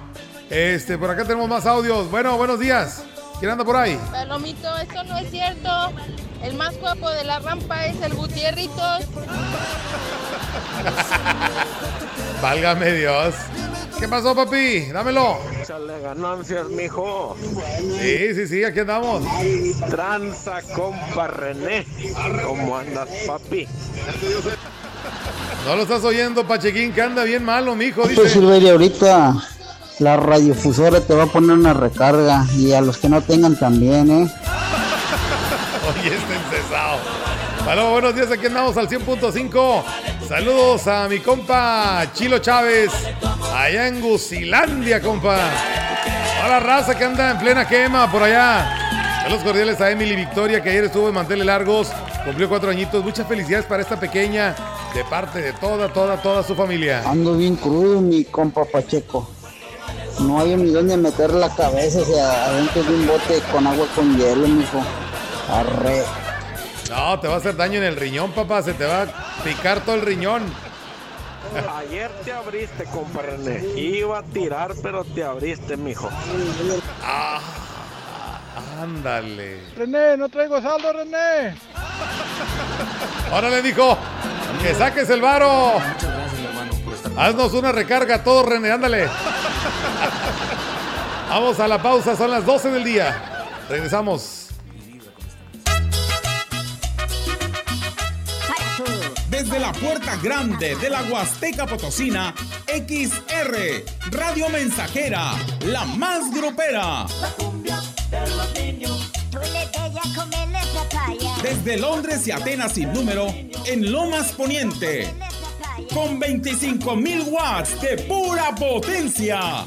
Este, por acá tenemos más audios. Bueno, buenos días. ¿Quién anda por ahí? Palomito, eso no es cierto. El más guapo de la rampa es el Gutierritos. Válgame Dios. ¿Qué pasó, papi? Dámelo. Échale ganancias, mijo. Sí, sí, sí, aquí andamos. Tranza, compa René. ¿Cómo andas, papi? No lo estás oyendo, Pachequín, que anda bien malo, mijo, Pues dice. Silveria, ahorita la radiofusora te va a poner una recarga y a los que no tengan también, ¿eh? Oye, está encesado. Hola, buenos días, aquí andamos al 100.5. Saludos a mi compa Chilo Chávez, allá en Gusilandia, compa. Hola, raza que anda en plena quema por allá. Saludos cordiales a Emily Victoria, que ayer estuvo en Manteles Largos, cumplió cuatro añitos. Muchas felicidades para esta pequeña, de parte de toda, toda, toda su familia. Ando bien crudo, mi compa Pacheco. No hay ni dónde meter la cabeza, o sea, adentro de un bote con agua con hielo, mijo. Arre. No, te va a hacer daño en el riñón, papá. Se te va a picar todo el riñón. Ayer te abriste, compa René. Iba a tirar, pero te abriste, mijo. Ah, ándale. René, no traigo saldo, René. Órale, dijo. Que saques el varo. Haznos una recarga, todo, René, ándale. Vamos a la pausa, son las 12 del día. Regresamos. Desde la puerta grande de la Huasteca Potosina, XR, Radio Mensajera, la más grupera. Desde Londres y Atenas sin número, en Lomas Poniente. Con 25.000 watts de pura potencia.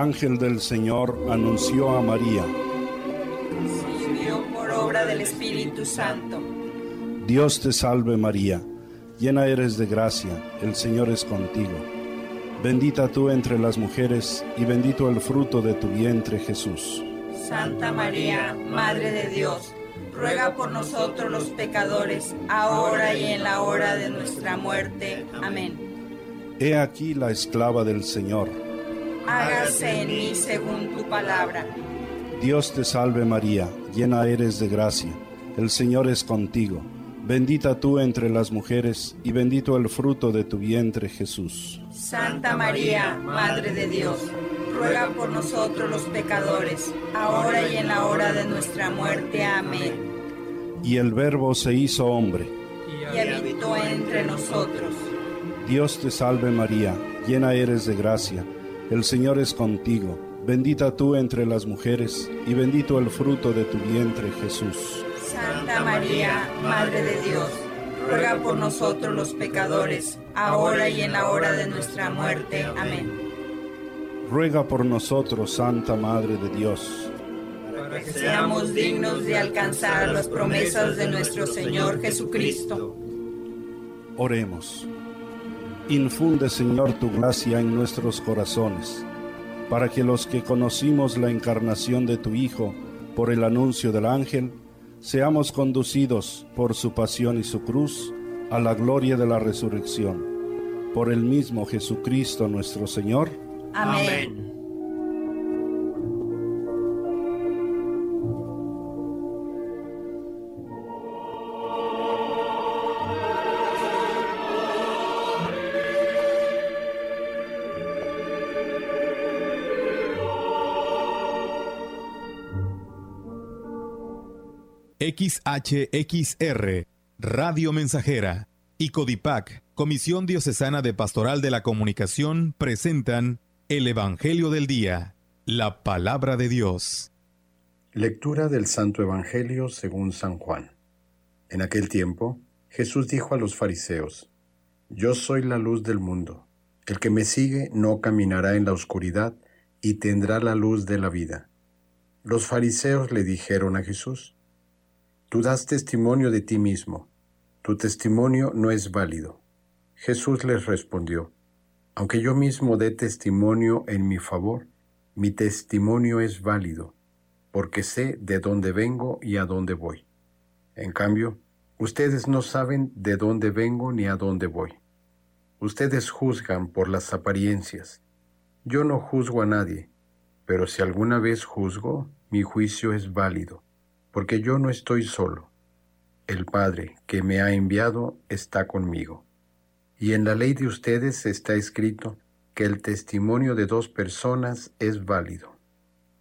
Ángel del Señor anunció a María. Por obra del Espíritu Santo. Dios te salve María, llena eres de gracia, el Señor es contigo. Bendita tú entre las mujeres y bendito el fruto de tu vientre Jesús. Santa María, Madre de Dios, ruega por nosotros los pecadores, ahora y en la hora de nuestra muerte. Amén. He aquí la esclava del Señor. Hágase en mí según tu palabra. Dios te salve María, llena eres de gracia, el Señor es contigo. Bendita tú entre las mujeres y bendito el fruto de tu vientre Jesús. Santa María, Madre de Dios, ruega por nosotros los pecadores, ahora y en la hora de nuestra muerte. Amén. Y el Verbo se hizo hombre. Y habitó entre nosotros. Dios te salve María, llena eres de gracia, el Señor es contigo. Bendita tú entre las mujeres y bendito el fruto de tu vientre Jesús. Santa María, Madre de Dios, ruega por nosotros los pecadores, ahora y en la hora de nuestra muerte. Amén. Ruega por nosotros, Santa Madre de Dios. Para que seamos dignos de alcanzar las promesas de nuestro Señor Jesucristo. Oremos. Infunde, Señor, tu gracia en nuestros corazones, para que los que conocimos la encarnación de tu Hijo por el anuncio del ángel, seamos conducidos por su pasión y su cruz a la gloria de la resurrección. Por el mismo Jesucristo nuestro Señor. Amén. XHXR, Radio Mensajera y Codipac, Comisión Diocesana de Pastoral de la Comunicación, presentan el Evangelio del Día, la Palabra de Dios. Lectura del Santo Evangelio según San Juan. En aquel tiempo, Jesús dijo a los fariseos, Yo soy la luz del mundo. El que me sigue no caminará en la oscuridad y tendrá la luz de la vida. Los fariseos le dijeron a Jesús, Tú das testimonio de ti mismo, tu testimonio no es válido. Jesús les respondió, Aunque yo mismo dé testimonio en mi favor, mi testimonio es válido, porque sé de dónde vengo y a dónde voy. En cambio, ustedes no saben de dónde vengo ni a dónde voy. Ustedes juzgan por las apariencias. Yo no juzgo a nadie, pero si alguna vez juzgo, mi juicio es válido porque yo no estoy solo. El Padre que me ha enviado está conmigo. Y en la ley de ustedes está escrito que el testimonio de dos personas es válido.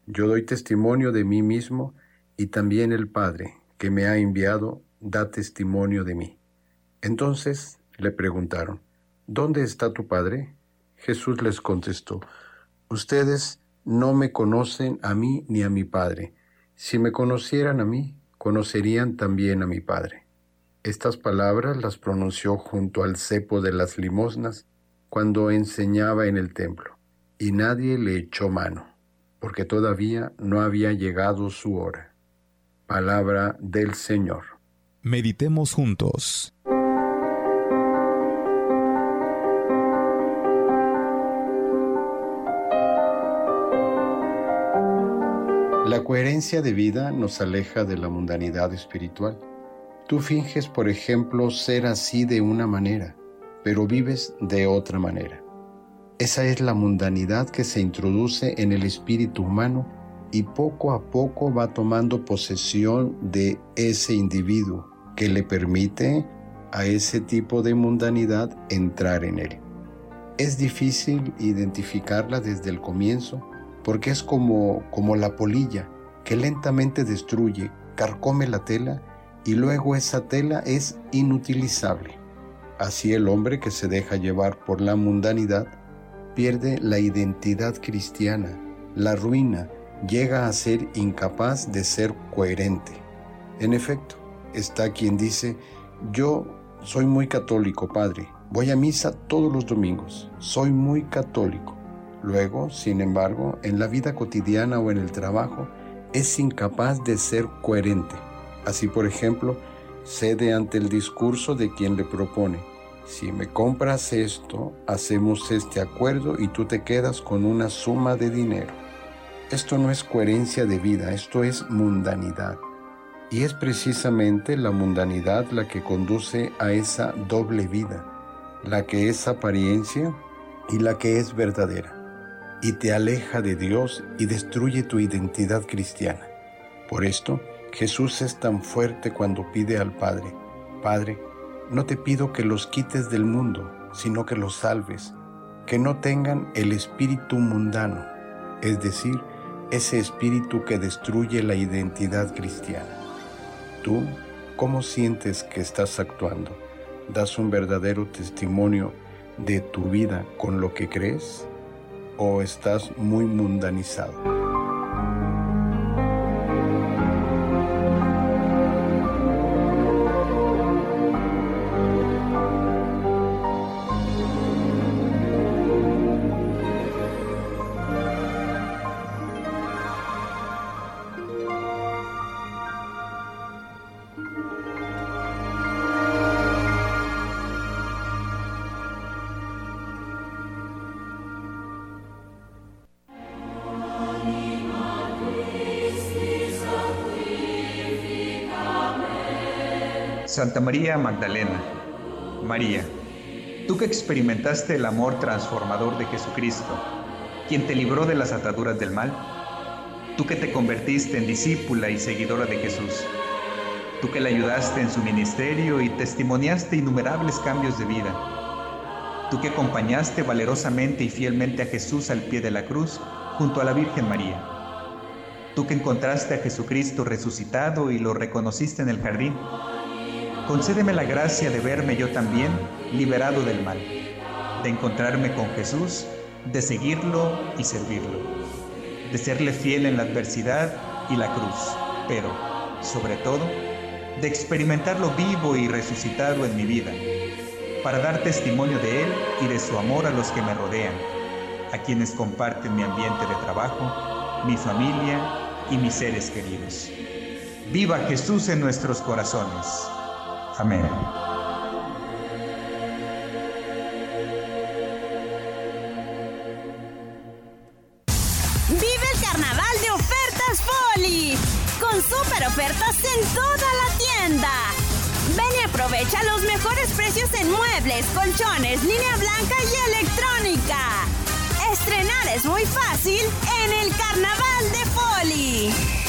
Yo doy testimonio de mí mismo y también el Padre que me ha enviado da testimonio de mí. Entonces le preguntaron, ¿Dónde está tu Padre? Jesús les contestó, Ustedes no me conocen a mí ni a mi Padre. Si me conocieran a mí, conocerían también a mi Padre. Estas palabras las pronunció junto al cepo de las limosnas cuando enseñaba en el templo, y nadie le echó mano, porque todavía no había llegado su hora. Palabra del Señor. Meditemos juntos. La coherencia de vida nos aleja de la mundanidad espiritual. Tú finges, por ejemplo, ser así de una manera, pero vives de otra manera. Esa es la mundanidad que se introduce en el espíritu humano y poco a poco va tomando posesión de ese individuo que le permite a ese tipo de mundanidad entrar en él. Es difícil identificarla desde el comienzo porque es como, como la polilla que lentamente destruye, carcome la tela y luego esa tela es inutilizable. Así el hombre que se deja llevar por la mundanidad pierde la identidad cristiana, la ruina, llega a ser incapaz de ser coherente. En efecto, está quien dice, yo soy muy católico, padre, voy a misa todos los domingos, soy muy católico Luego, sin embargo, en la vida cotidiana o en el trabajo, es incapaz de ser coherente. Así, por ejemplo, cede ante el discurso de quien le propone, si me compras esto, hacemos este acuerdo y tú te quedas con una suma de dinero. Esto no es coherencia de vida, esto es mundanidad. Y es precisamente la mundanidad la que conduce a esa doble vida, la que es apariencia y la que es verdadera y te aleja de Dios y destruye tu identidad cristiana. Por esto, Jesús es tan fuerte cuando pide al Padre, Padre, no te pido que los quites del mundo, sino que los salves, que no tengan el espíritu mundano, es decir, ese espíritu que destruye la identidad cristiana. ¿Tú cómo sientes que estás actuando? ¿Das un verdadero testimonio de tu vida con lo que crees? O estás muy mundanizado? Santa María Magdalena, María, tú que experimentaste el amor transformador de Jesucristo, quien te libró de las ataduras del mal, tú que te convertiste en discípula y seguidora de Jesús, tú que le ayudaste en su ministerio y testimoniaste innumerables cambios de vida, tú que acompañaste valerosamente y fielmente a Jesús al pie de la cruz junto a la Virgen María, tú que encontraste a Jesucristo resucitado y lo reconociste en el jardín, concédeme la gracia de verme yo también liberado del mal, de encontrarme con Jesús, de seguirlo y servirlo, de serle fiel en la adversidad y la cruz, pero, sobre todo, de experimentarlo vivo y resucitado en mi vida, para dar testimonio de Él y de su amor a los que me rodean, a quienes comparten mi ambiente de trabajo, mi familia y mis seres queridos. Viva Jesús en nuestros corazones. Amén. Vive el carnaval de ofertas Poli, con super ofertas en toda la tienda. Ven y aprovecha los mejores precios en muebles, colchones, línea blanca y electrónica. Estrenar es muy fácil en el carnaval de Poli.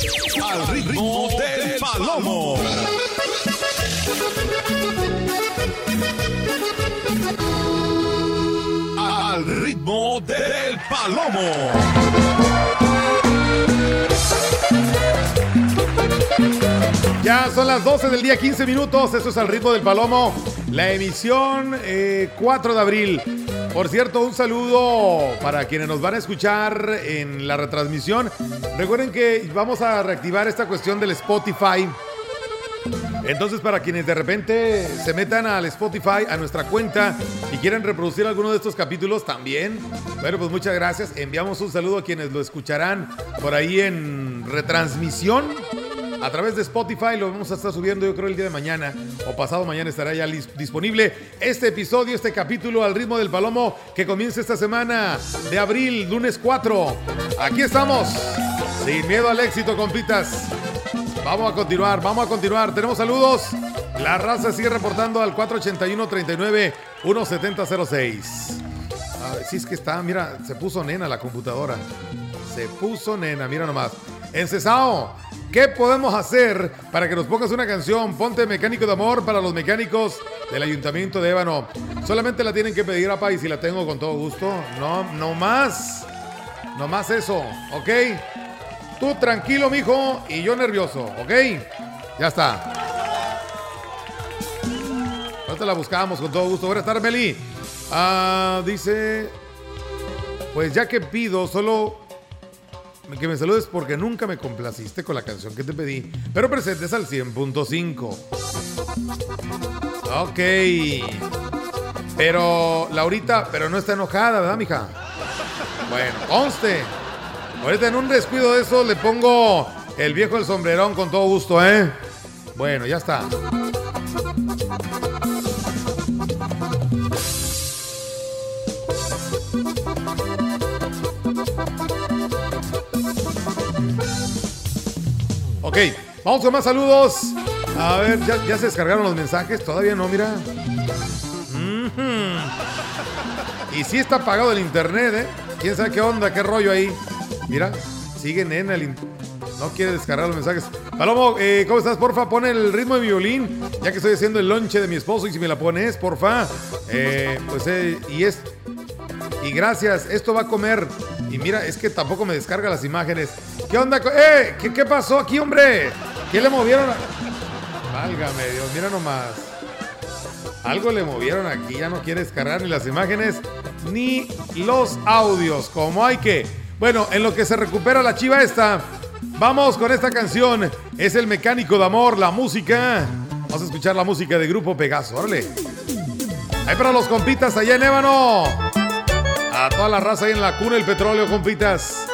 Al ritmo del palomo. Al ritmo del palomo. Ya son las 12 del día, 15 minutos. Esto es al ritmo del Palomo. La emisión eh, 4 de abril. Por cierto, un saludo para quienes nos van a escuchar en la retransmisión. Recuerden que vamos a reactivar esta cuestión del Spotify. Entonces, para quienes de repente se metan al Spotify, a nuestra cuenta y quieren reproducir alguno de estos capítulos también, bueno, pues muchas gracias. Enviamos un saludo a quienes lo escucharán por ahí en retransmisión a través de Spotify. Lo vamos a estar subiendo, yo creo, el día de mañana o pasado mañana estará ya disponible este episodio, este capítulo al ritmo del palomo que comienza esta semana de abril, lunes 4. Aquí estamos, sin miedo al éxito, compitas. Vamos a continuar, vamos a continuar. Tenemos saludos. La raza sigue reportando al 481-39-1706. A ver, si es que está, mira, se puso nena la computadora. Se puso nena, mira nomás. Encesao, ¿qué podemos hacer para que nos pongas una canción? Ponte Mecánico de Amor para los mecánicos del Ayuntamiento de Ébano. Solamente la tienen que pedir, apa, y si la tengo con todo gusto. No, no más. No más eso, ¿ok? Tú tranquilo, mijo, y yo nervioso, ¿ok? Ya está. Ahorita la buscamos con todo gusto. Buenas tardes, Meli. Ah, dice, pues ya que pido, solo que me saludes porque nunca me complaciste con la canción que te pedí, pero presentes al 100.5. Ok. Pero Laurita, pero no está enojada, ¿verdad, mija? Bueno, conste. Ahorita en un descuido de eso le pongo el viejo del sombrerón con todo gusto, ¿eh? Bueno, ya está. Ok, vamos con más saludos. A ver, ¿ya, se descargaron los mensajes? Todavía no, mira. Y sí está apagado el internet, ¿eh? ¿Quién sabe qué onda, qué rollo ahí? Mira, sigue nena el... No quiere descargar los mensajes. Palomo, eh, ¿cómo estás? Porfa, pon el ritmo de violín, ya que estoy haciendo el lonche de mi esposo y si me la pones, porfa. Eh, pues, eh, y es... Y gracias, esto va a comer. Y mira, es que tampoco me descarga las imágenes. ¿Qué onda? ¡Eh! ¿Qué, pasó aquí, hombre? ¿Qué le movieron? a- Válgame Dios, mira nomás. Algo le movieron aquí, ya no quiere descargar ni las imágenes ni los audios, como hay que. Bueno, en lo que se recupera la chiva esta, vamos con esta canción. Es el mecánico de amor, la música. Vamos a escuchar la música de Grupo Pegaso, órale. Ahí para los compitas allá en Ébano. A toda la raza ahí en la cuna del petróleo, compitas.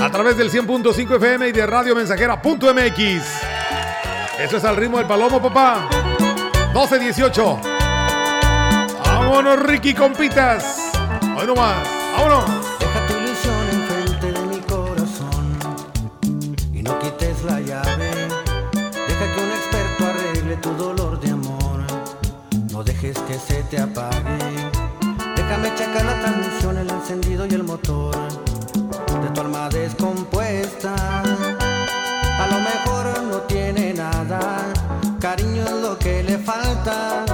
A través del 100.5 FM y de Radio Mensajera.mx. Eso es al ritmo del palomo, papá. 12-18. Vámonos, Ricky, compitas. Hoy nomás. Vámonos. Deja tu ilusión enfrente de mi corazón y no quites la llave. Deja que un experto arregle tu dolor de amor. No dejes que se te apague. Déjame checar la transmisión, el encendido y el motor tu descompuesta. A lo mejor no tiene nada, cariño es lo que le falta.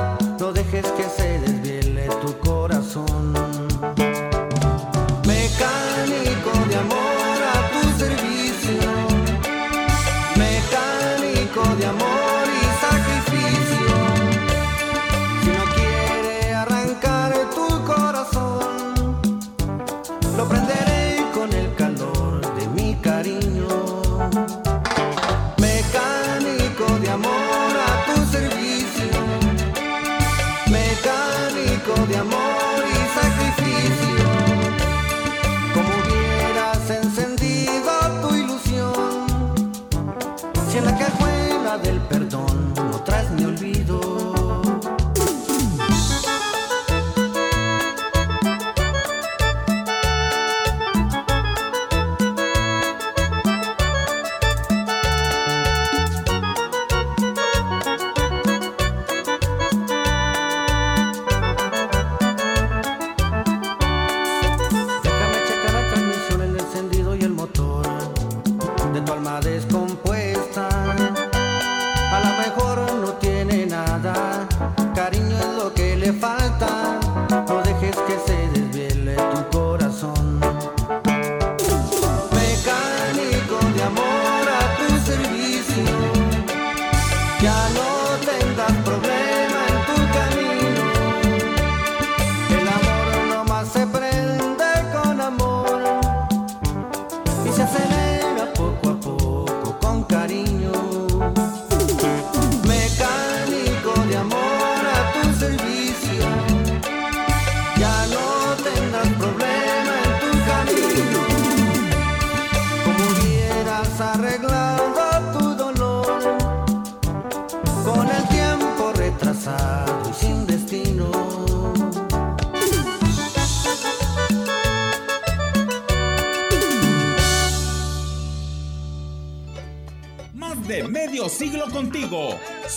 Ya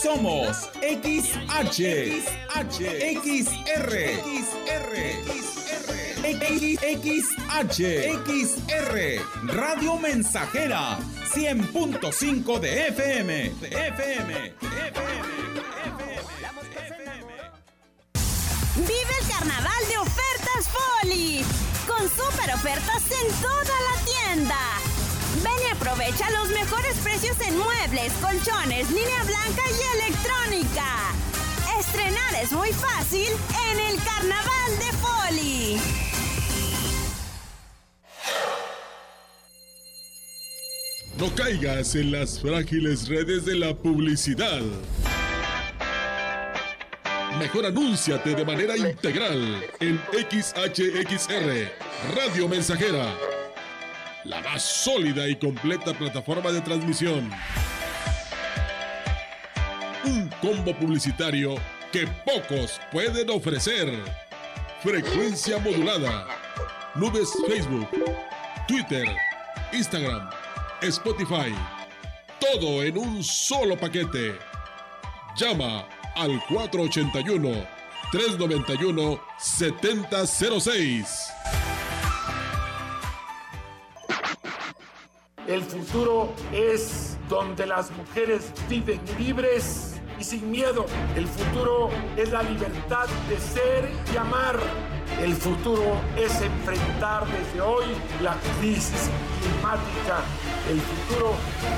Somos XH, XH, XR, XR, XH, XR, Radio Mensajera, 100.5 de FM, de FM, de FM. Vive el carnaval de ofertas Foli. Con super ofertas en toda la tienda. Ven y aprovecha los mejores precios en muebles, colchones, línea blanca y electrónica. Estrenar es muy fácil en el carnaval de Foli. No caigas en las frágiles redes de la publicidad. Mejor anúnciate de manera integral en XHXR, Radio Mensajera, la más sólida y completa plataforma de transmisión. Un combo publicitario que pocos pueden ofrecer. Frecuencia modulada. Nubes Facebook, Twitter, Instagram, Spotify. Todo en un solo paquete. Llama al 481-391-7006. El futuro es donde las mujeres viven libres y sin miedo. El futuro es la libertad de ser y amar. El futuro es enfrentar desde hoy la crisis climática. El futuro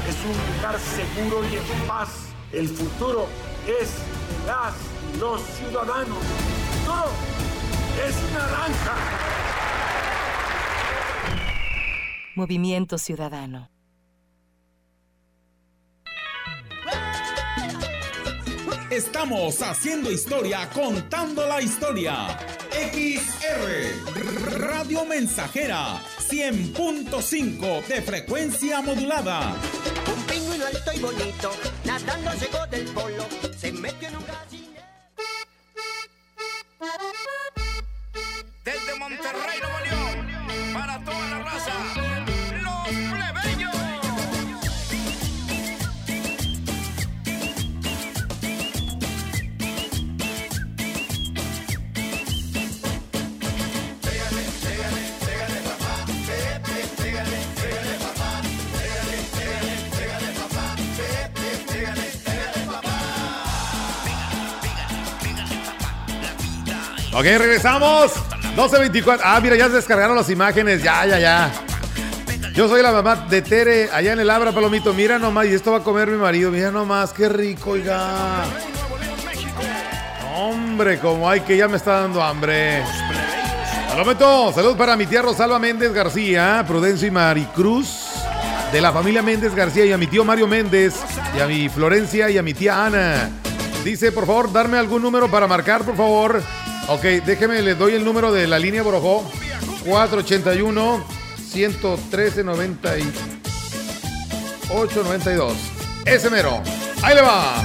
es un lugar seguro y en paz. El futuro es las y los ciudadanos. El futuro es naranja. Movimiento Ciudadano. Estamos haciendo historia, contando la historia. XR Radio Mensajera 100.5 de frecuencia modulada. Un pingüino alto y bonito, nadando llegó del polo, se metió en un gallinero. Desde Monterrey, Ok, regresamos. 12.24. Ah, mira, ya se descargaron las imágenes. Ya, ya, ya. Yo soy la mamá de Tere, allá en el Abra, Palomito. Mira nomás, y esto va a comer mi marido. Mira nomás, qué rico, oiga. Hombre, como hay que ya me está dando hambre. Palomito, saludos para mi tía Rosalba Méndez García, Prudencio y Maricruz, de la familia Méndez García, y a mi tío Mario Méndez, y a mi Florencia y a mi tía Ana. Dice, por favor, darme algún número para marcar, por favor. Ok, déjeme, le doy el número de la línea Borojó. 481 113 98 92. Ese mero. Ahí le va.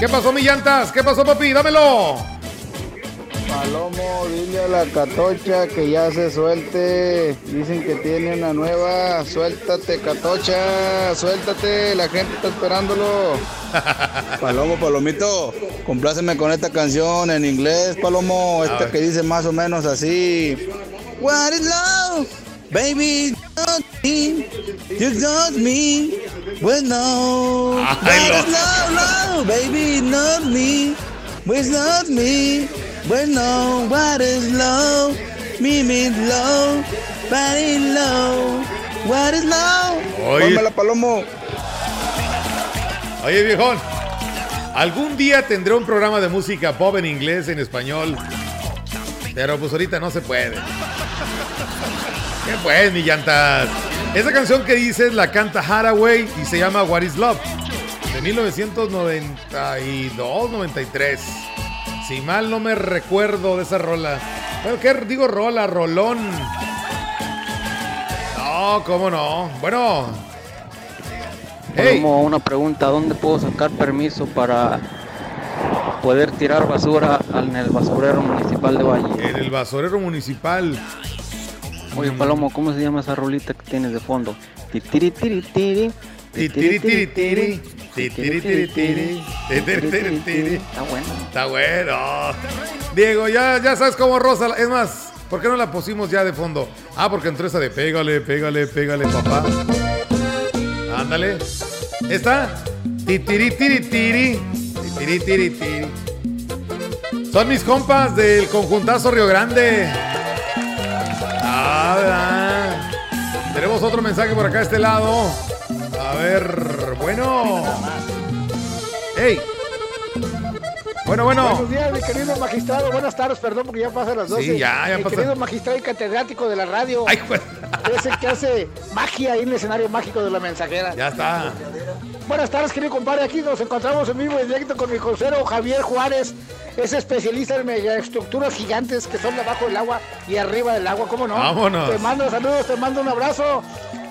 ¿Qué pasó, mi llantas? ¿Qué pasó, papi? Dámelo. Palomo, dile a la catocha que ya se suelte. Dicen que tiene una nueva. Suéltate, catocha. Suéltate. La gente está esperándolo. Palomo, Palomito, compláceme con esta canción en inglés, Palomo. Esta que dice más o menos así. What is love? Baby, not me. You got me. Well, no. What is love, love? Baby, not me. Well, not me. Well, no. What is love? Me means love. Body love. What is love? Oye. Pónmela, Palomo. Oye, viejón. Algún día tendré un programa de música pop en inglés, en español. Pero pues ahorita no se puede. ¿Qué pues, mi llantas? Esa canción que dices la canta Haraway y se llama What is Love. De 1992, 93. Si mal no me recuerdo de esa rola. Bueno, ¿qué digo rola? Rolón. No, cómo no. Bueno, Hey. Una pregunta, ¿dónde puedo sacar permiso para poder tirar basura en el basurero municipal de Valle? en el basurero municipal. Oye, Palomo, ¿cómo se llama esa rolita que tienes de fondo? Tiri, tiri, tiri, Está bueno. Está bueno. Diego, ya, ya sabes cómo Rosa. Es más, ¿por qué no la pusimos ya de fondo? Ah, porque entró esa de pégale, pégale, pégale, papá. Ándale. ¿Está? Ti, tiri, tiri, tiri. Ti, tiri, tiri. Son mis compas del conjuntazo Río Grande. Ah. Tenemos otro mensaje por acá a este lado. A ver, bueno. ¡Ey! Bueno, bueno. Buenos días, mi querido magistrado. Buenas tardes, perdón, porque ya pasan las 12. Sí, ya, ya Mi pasa. querido magistrado y catedrático de la radio. Ay, pues. Es el que hace magia ahí en el escenario mágico de la mensajera. Ya está. Buenas tardes, querido compadre. Aquí nos encontramos en vivo y directo con mi consejero Javier Juárez. Es especialista en megaestructuras gigantes que son debajo del agua y arriba del agua. ¿Cómo no? Vámonos. Te mando saludos, te mando un abrazo.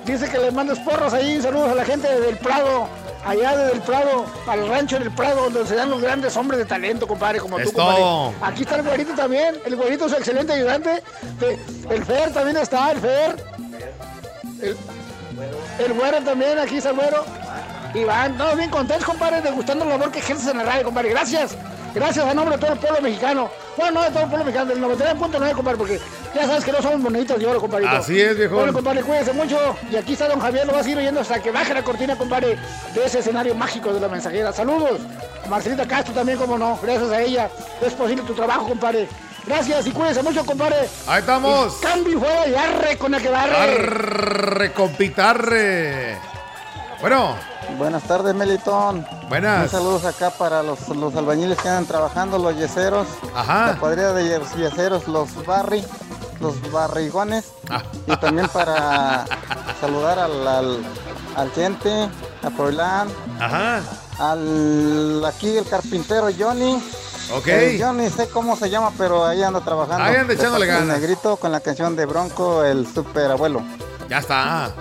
Dice que le mandes porros ahí. Saludos a la gente del Prado. Allá desde el Prado, al rancho del Prado, donde se dan los grandes hombres de talento, compadre, como tú, compadre. Aquí está el güerito también. El güerito es excelente ayudante. Te- El Fer también está, el Fer. El, el güero también, aquí está el güero. Iván, no, bien contentos, compadre, degustando la labor que ejerces en la radio, compadre. Gracias. Gracias a nombre de todo el pueblo mexicano. Bueno, no de todo el pueblo mexicano, del 99.9, compadre, porque ya sabes que no somos moneditas de oro, compadre. Así es, viejón. Bueno, compadre, cuídense mucho. Y aquí está don Javier, lo vas a ir oyendo hasta que baje la cortina, compadre, de ese escenario mágico de la mensajera. Saludos. Marcelita Castro también, como no. Gracias a ella. Es posible tu trabajo, compadre. Gracias y cuídense mucho, compadre. Ahí estamos. Y cambio y fuera y arre con el que barre. Arre, compitarre. Bueno. Buenas tardes, Melitón. Buenas. Un saludos acá para los, los albañiles que andan trabajando, los yeseros. Ajá. La cuadrilla de yes- yeseros, los barri, los barrigones. Ah. Y también para saludar al, al, al gente, a Proilán. Ajá. Al aquí el carpintero Johnny. Ok. Johnny sé cómo se llama, pero ahí anda trabajando. Ahí anda echándole ganas. Negrito con la canción de Bronco, el super abuelo. Ya está.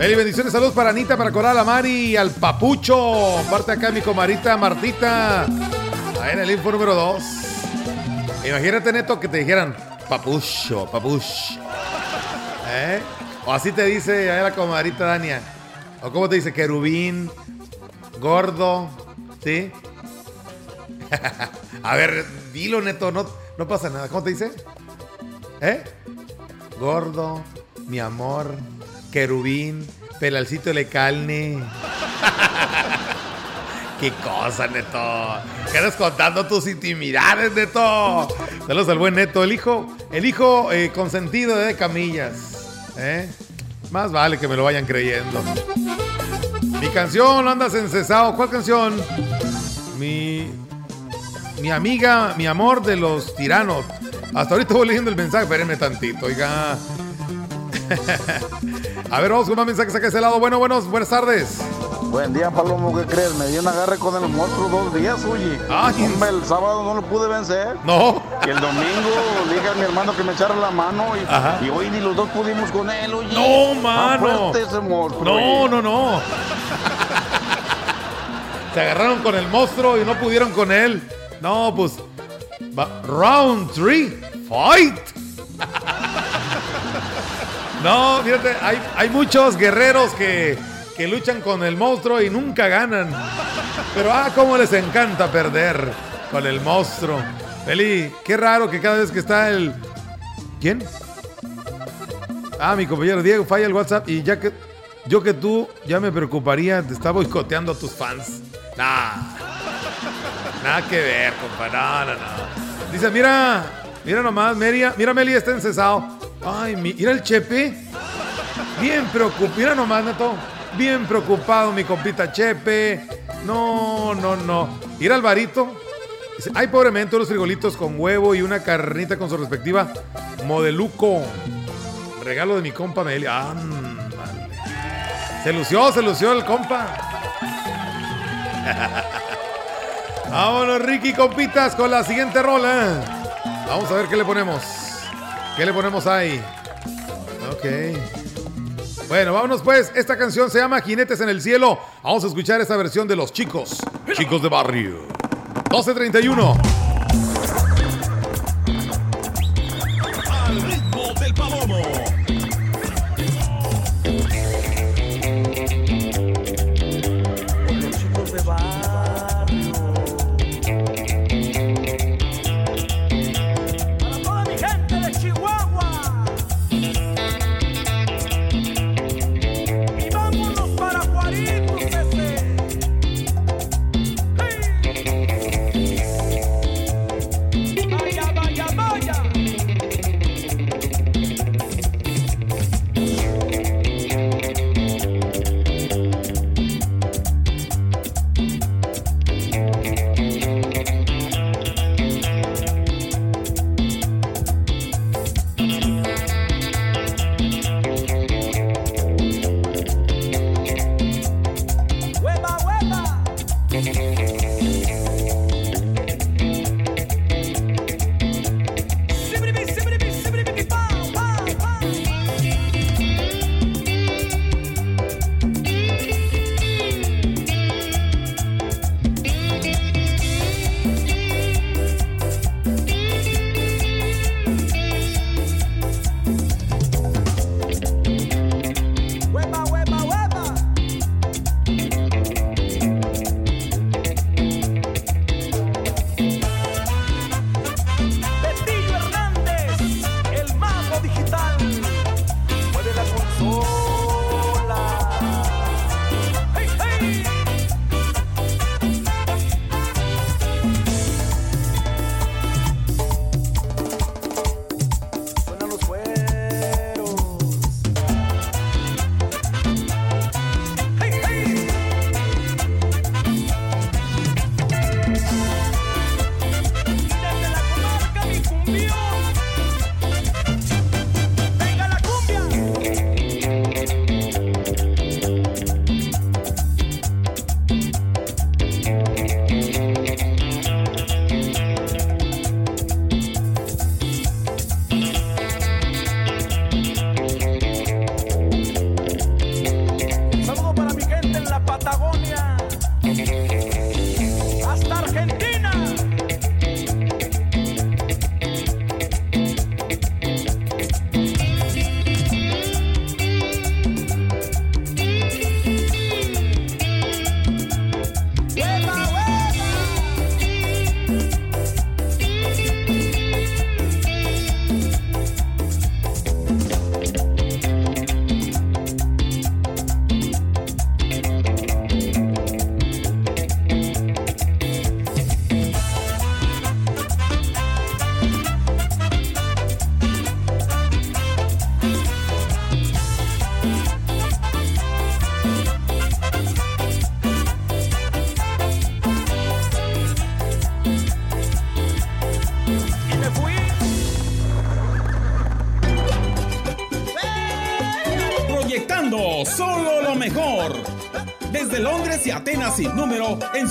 Eli, bendiciones, saludos para Anita, para Coral, a Mari, al Papucho. Parte acá mi comarita Martita. Ahí en el info número 2. Imagínate, Neto, que te dijeran Papucho, Papucho. ¿Eh? O así te dice ahí la comadrita Dania. O cómo te dice, querubín, gordo, ¿sí? a ver, dilo, Neto, no, no pasa nada. ¿Cómo te dice? ¿Eh? Gordo, mi amor, querubín, pelalcito de carne. Qué cosa, Neto. Quedas contando tus intimidades, Neto. Saludos al buen Neto, el hijo, el hijo eh, consentido de Camillas. ¿eh? Más vale que me lo vayan creyendo. Mi canción, andas encesado. ¿Cuál canción? Mi, mi amiga, mi amor de los tiranos. Hasta ahorita voy leyendo el mensaje, espérenme tantito, oiga. A ver, vamos con más mensajes acá a ese lado. Bueno, buenos, buenas tardes. Buen día, Palomo, ¿qué crees? Me dio un agarre con el monstruo dos días, oye. Hombre, el sábado no lo pude vencer. No. Y el domingo le dije a mi hermano que me echara la mano y, y hoy ni los dos pudimos con él, oye. No, mano. fuerte ese monstruo. No, oye. no, no. Se agarraron con el monstruo y no pudieron con él. No, pues. round 3, fight. No, fíjate, hay, hay muchos guerreros que, que luchan con el monstruo y nunca ganan. Pero ah, cómo les encanta perder con el monstruo. Feli, qué raro que cada vez que está el. ¿Quién? Ah, mi compañero Diego falla el WhatsApp y ya que yo que tú ya me preocuparía, te está boicoteando a tus fans. Nah. Nada que ver, compa. No, no, no. Dice, mira, mira nomás, Meria, mira, Meli está encesado. Ay, mi- mira el Chepe. Bien preocupado. Mira nomás, Neto. Bien preocupado, mi compita Chepe. No, no, no. Ir Alvarito. Dice, Ay, pobremente, unos frijolitos con huevo y una carnita con su respectiva modeluco. Regalo de mi compa Meli. Se lució, se lució el compa. Vámonos, Ricky, compitas, con la siguiente rola. Vamos a ver qué le ponemos. ¿Qué le ponemos ahí? Ok. Bueno, vámonos pues. Esta canción se llama Jinetes en el Cielo. Vamos a escuchar esta versión de los chicos. Chicos de barrio. 1231.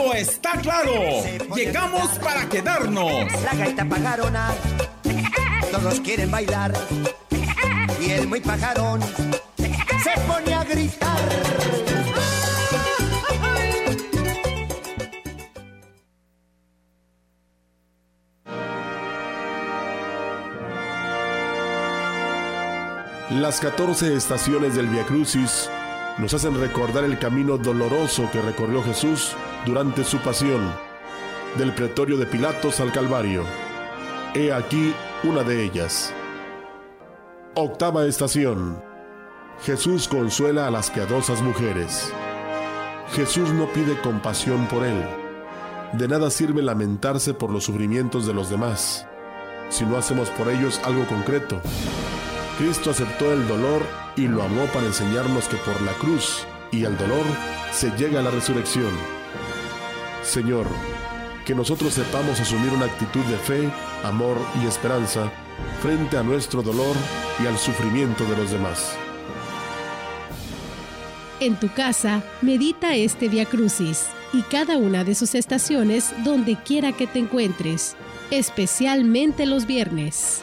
todo está claro. Llegamos para quedarnos. La gaita pajarona, todos quieren bailar. Y el muy pajarón se pone a gritar. Las 14 estaciones del Via Crucis nos hacen recordar el camino doloroso que recorrió Jesús durante su pasión, del pretorio de Pilatos al Calvario. He aquí una de ellas. Octava estación. Jesús consuela a las piadosas mujeres. Jesús no pide compasión por él. De nada sirve lamentarse por los sufrimientos de los demás, si no hacemos por ellos algo concreto. Cristo aceptó el dolor y lo amó para enseñarnos que por la cruz y el dolor se llega a la resurrección. Señor, que nosotros sepamos asumir una actitud de fe, amor y esperanza frente a nuestro dolor y al sufrimiento de los demás. En tu casa, medita este Via Crucis y cada una de sus estaciones donde quiera que te encuentres, especialmente los viernes.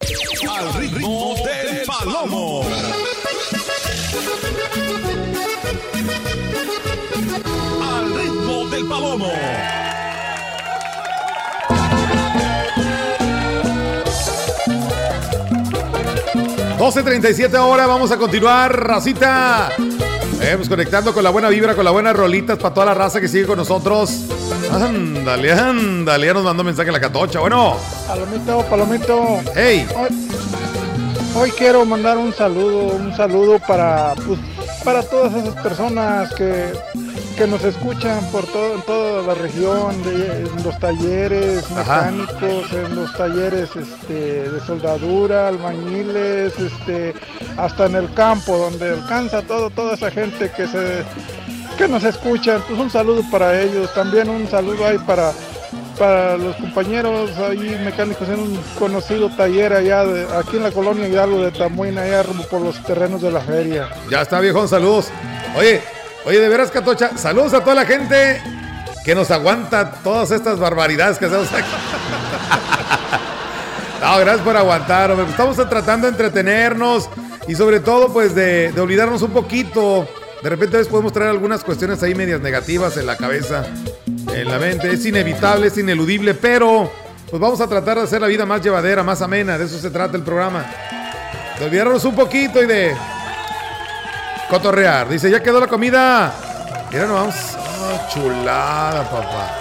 Al ritmo del palomo. Al ritmo del palomo. 12.37 ahora, vamos a continuar, racita. Eh, pues conectando con la buena vibra, con las buenas rolitas para toda la raza que sigue con nosotros. Ándale, ándale, ya nos mandó mensaje la catocha. Bueno, Palomito, Palomito. Hey. Hoy, hoy quiero mandar un saludo, un saludo para, pues, para todas esas personas que, que nos escuchan por todo, en toda la región, de, en los talleres Ajá. mecánicos, en los talleres este, de soldadura, albañiles, este, hasta en el campo, donde alcanza todo, toda esa gente que se que nos escuchan. Pues un saludo para ellos, también un saludo ahí para para los compañeros ahí mecánicos en un conocido taller allá de, aquí en la colonia Hidalgo de Tamuina, allá por los terrenos de la feria. ya está viejón, saludos. Oye, oye, de veras, catocha, saludos a toda la gente que nos aguanta todas estas barbaridades que hacemos aquí. No, gracias por aguantar, hombre. Estamos tratando de entretenernos y sobre todo, pues, de, de olvidarnos un poquito. De repente a veces podemos traer algunas cuestiones ahí medias negativas en la cabeza, en la mente. Es inevitable, es ineludible, pero pues vamos a tratar de hacer la vida más llevadera, más amena. De eso se trata el programa. De olvidarnos un poquito y de cotorrear. Dice, ya quedó la comida. Mira, nos vamos. Oh, chulada, papá.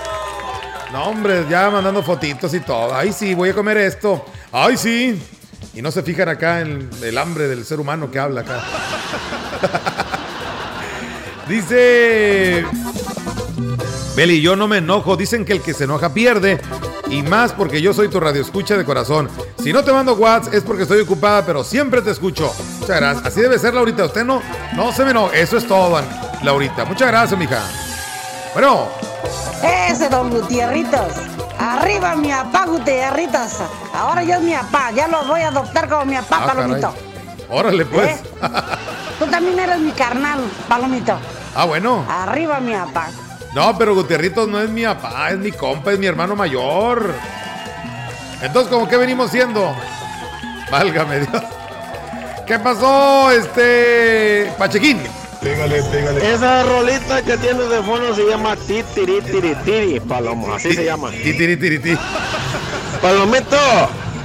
No, hombre, ya mandando fotitos y todo. Ay, sí, voy a comer esto. Ay, sí. Y no se fijan acá en el hambre del ser humano que habla acá. Dice. Beli, yo no me enojo. Dicen que el que se enoja pierde. Y más porque yo soy tu radioescucha de corazón. Si no te mando WhatsApp es porque estoy ocupada, pero siempre te escucho. Muchas gracias. Así debe ser, Laurita. Usted no, no se me no. Eso es todo, Laurita. Muchas gracias, mija. Bueno, Ese don Gutierritos. Arriba mi papá Gutierritos. Ahora yo es mi papá. Ya lo voy a adoptar como mi papá, Ah, caray. Palomito. órale, pues. ¿Eh? Tú también eres mi carnal, Palomito. Ah, bueno. Arriba mi papá. No, pero Gutierritos no es mi papá, es mi compa, es mi hermano mayor. Entonces, ¿cómo que venimos siendo? Válgame Dios. ¿Qué pasó, este. Pachequín? Pégale, pégale. Esa rolita que tiene de fondo se llama Titiri Tiri Tiri, Palomo, así se llama. Titiri Tiri Tiri. Palomito,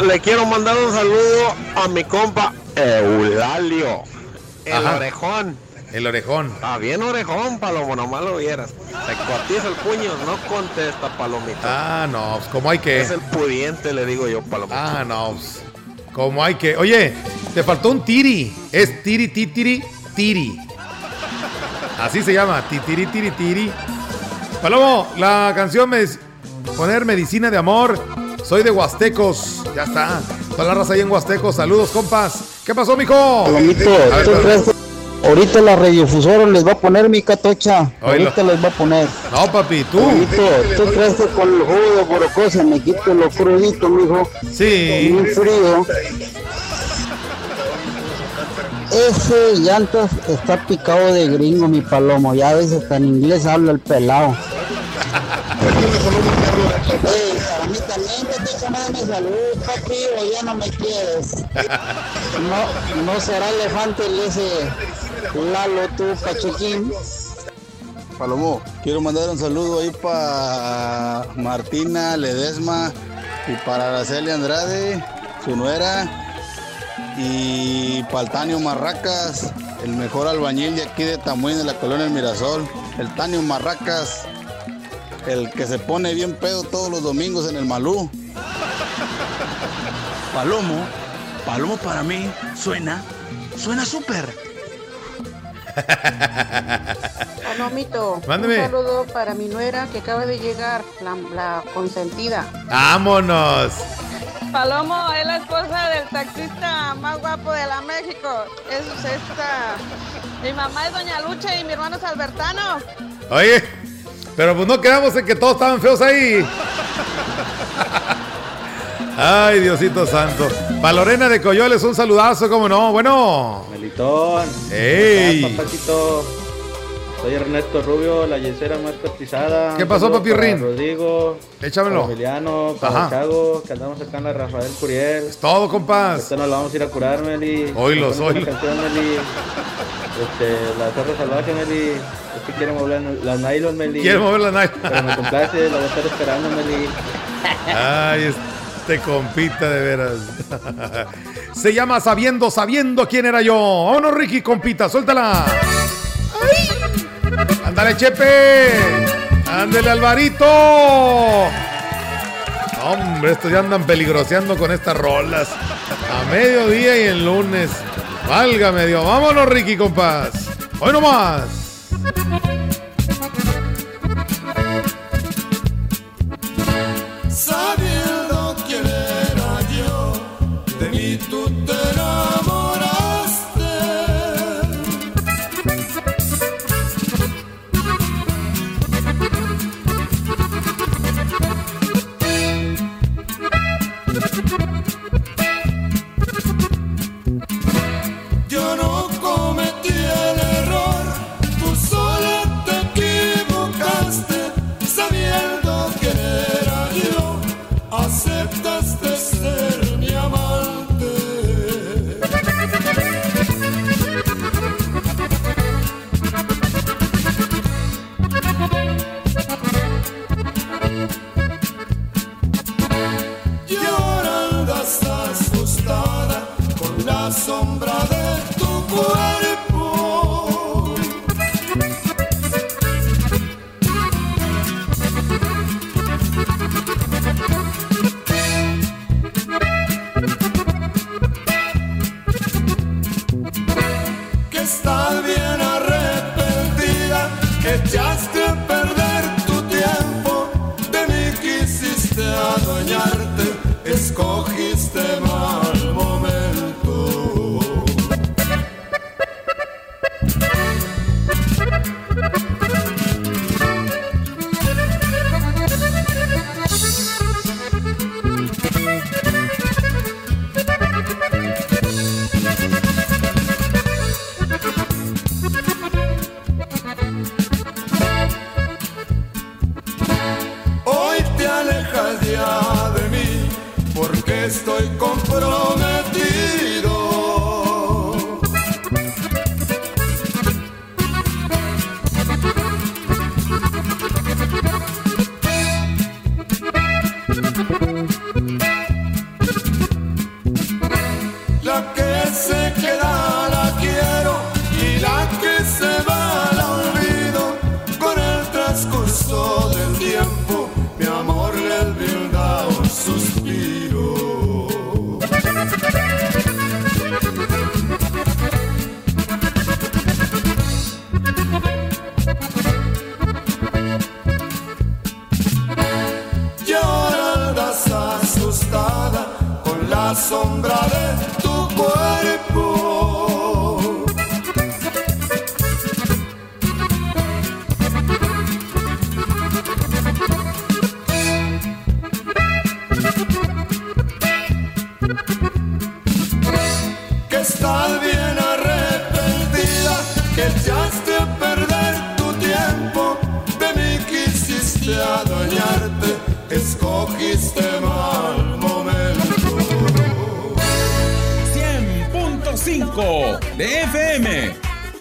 le quiero mandar un saludo a mi compa Eulalio, el Ajá. orejón. El orejón. Está bien orejón, Palomo, nomás lo vieras. Se cotiza el puño, no contesta, Palomito. Ah, no, pues como hay que. Es el pudiente, le digo yo, Palomito. Ah, no, pues, como hay que. Oye, te faltó un tiri. Es tiri, titiri, tiri. Así se llama, titiri, tiri, tiri. Palomo, la canción me poner medicina de amor. Soy de Huastecos. Ya está. Toda la raza ahí en Huastecos. Saludos, compas. ¿Qué pasó, mijo? Palomito, A ver, ¿tú pero- crees que ahorita la radiofusora les va a poner mi catocha? Ahorita les va a poner. No, papi, tú. Palomito, ¿tú crees que con el jugo de borocó se me quite lo crudito, mijo? Sí. Bien frío. Ese llantas está picado de gringo, mi palomo. Ya a veces hasta en inglés habla el pelado. Ey, para mí también, Petito, mándame salud, papi, o ya no me quieres. No, no será elefante el ese Lalo tú, Pachequín. Palomo, quiero mandar un saludo ahí para Martina Ledesma y para Araceli Andrade, su nuera, y para el Tanio Marracas, el mejor albañil de aquí de Tamuín, de la colonia El Mirasol, el Tanio Marracas, el que se pone bien pedo todos los domingos en el Malú. Palomo, Palomo para mí suena, suena súper. Palomito, Mándeme. un saludo para mi nuera que acaba de llegar, la, la consentida. Vámonos. Palomo es la esposa del taxista más guapo de la México. Es esta. Mi mamá es Doña Lucha y mi hermano es Albertano. Oye, pero pues no quedamos en que todos estaban feos ahí. Ay, Diosito Santo. Para Lorena de Coyoles, un saludazo, como no. Bueno. ¡Ey! Soy Ernesto Rubio, la yesera más cotizada. ¿Qué pasó, saludo papi para Rin? Rodrigo. Échamelo. Para Emiliano, para. Chago, que andamos acá en la Rafael Curiel. Es todo, compas. Esto nos lo vamos a ir a curar, Meli. Oílos, oílos. canción, Meli. Este, la Zorra Salvaje, Meli. Es que quiere mover las nylon, Meli. Quiere mover las nylon. Pero me complace, la voy a estar esperando, Meli. Ay, este compita de veras. Se llama Sabiendo, sabiendo quién era yo. Vámonos, Ricky, compita, suéltala. Ándale, Chepe. Ándale, Alvarito. Hombre, estos ya andan peligroseando con estas rolas. A mediodía y el lunes. Válgame Dios. Vámonos, Ricky, compas. Hoy nomás. La sombra de tu cuerpo. 100.5 de FM,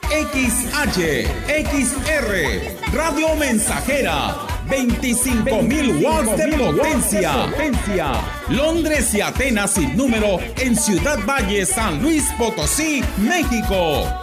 XH, XR, Radio Mensajera, 25.000 watts de potencia. Londres y Atenas sin número en Ciudad Valle, San Luis Potosí, México.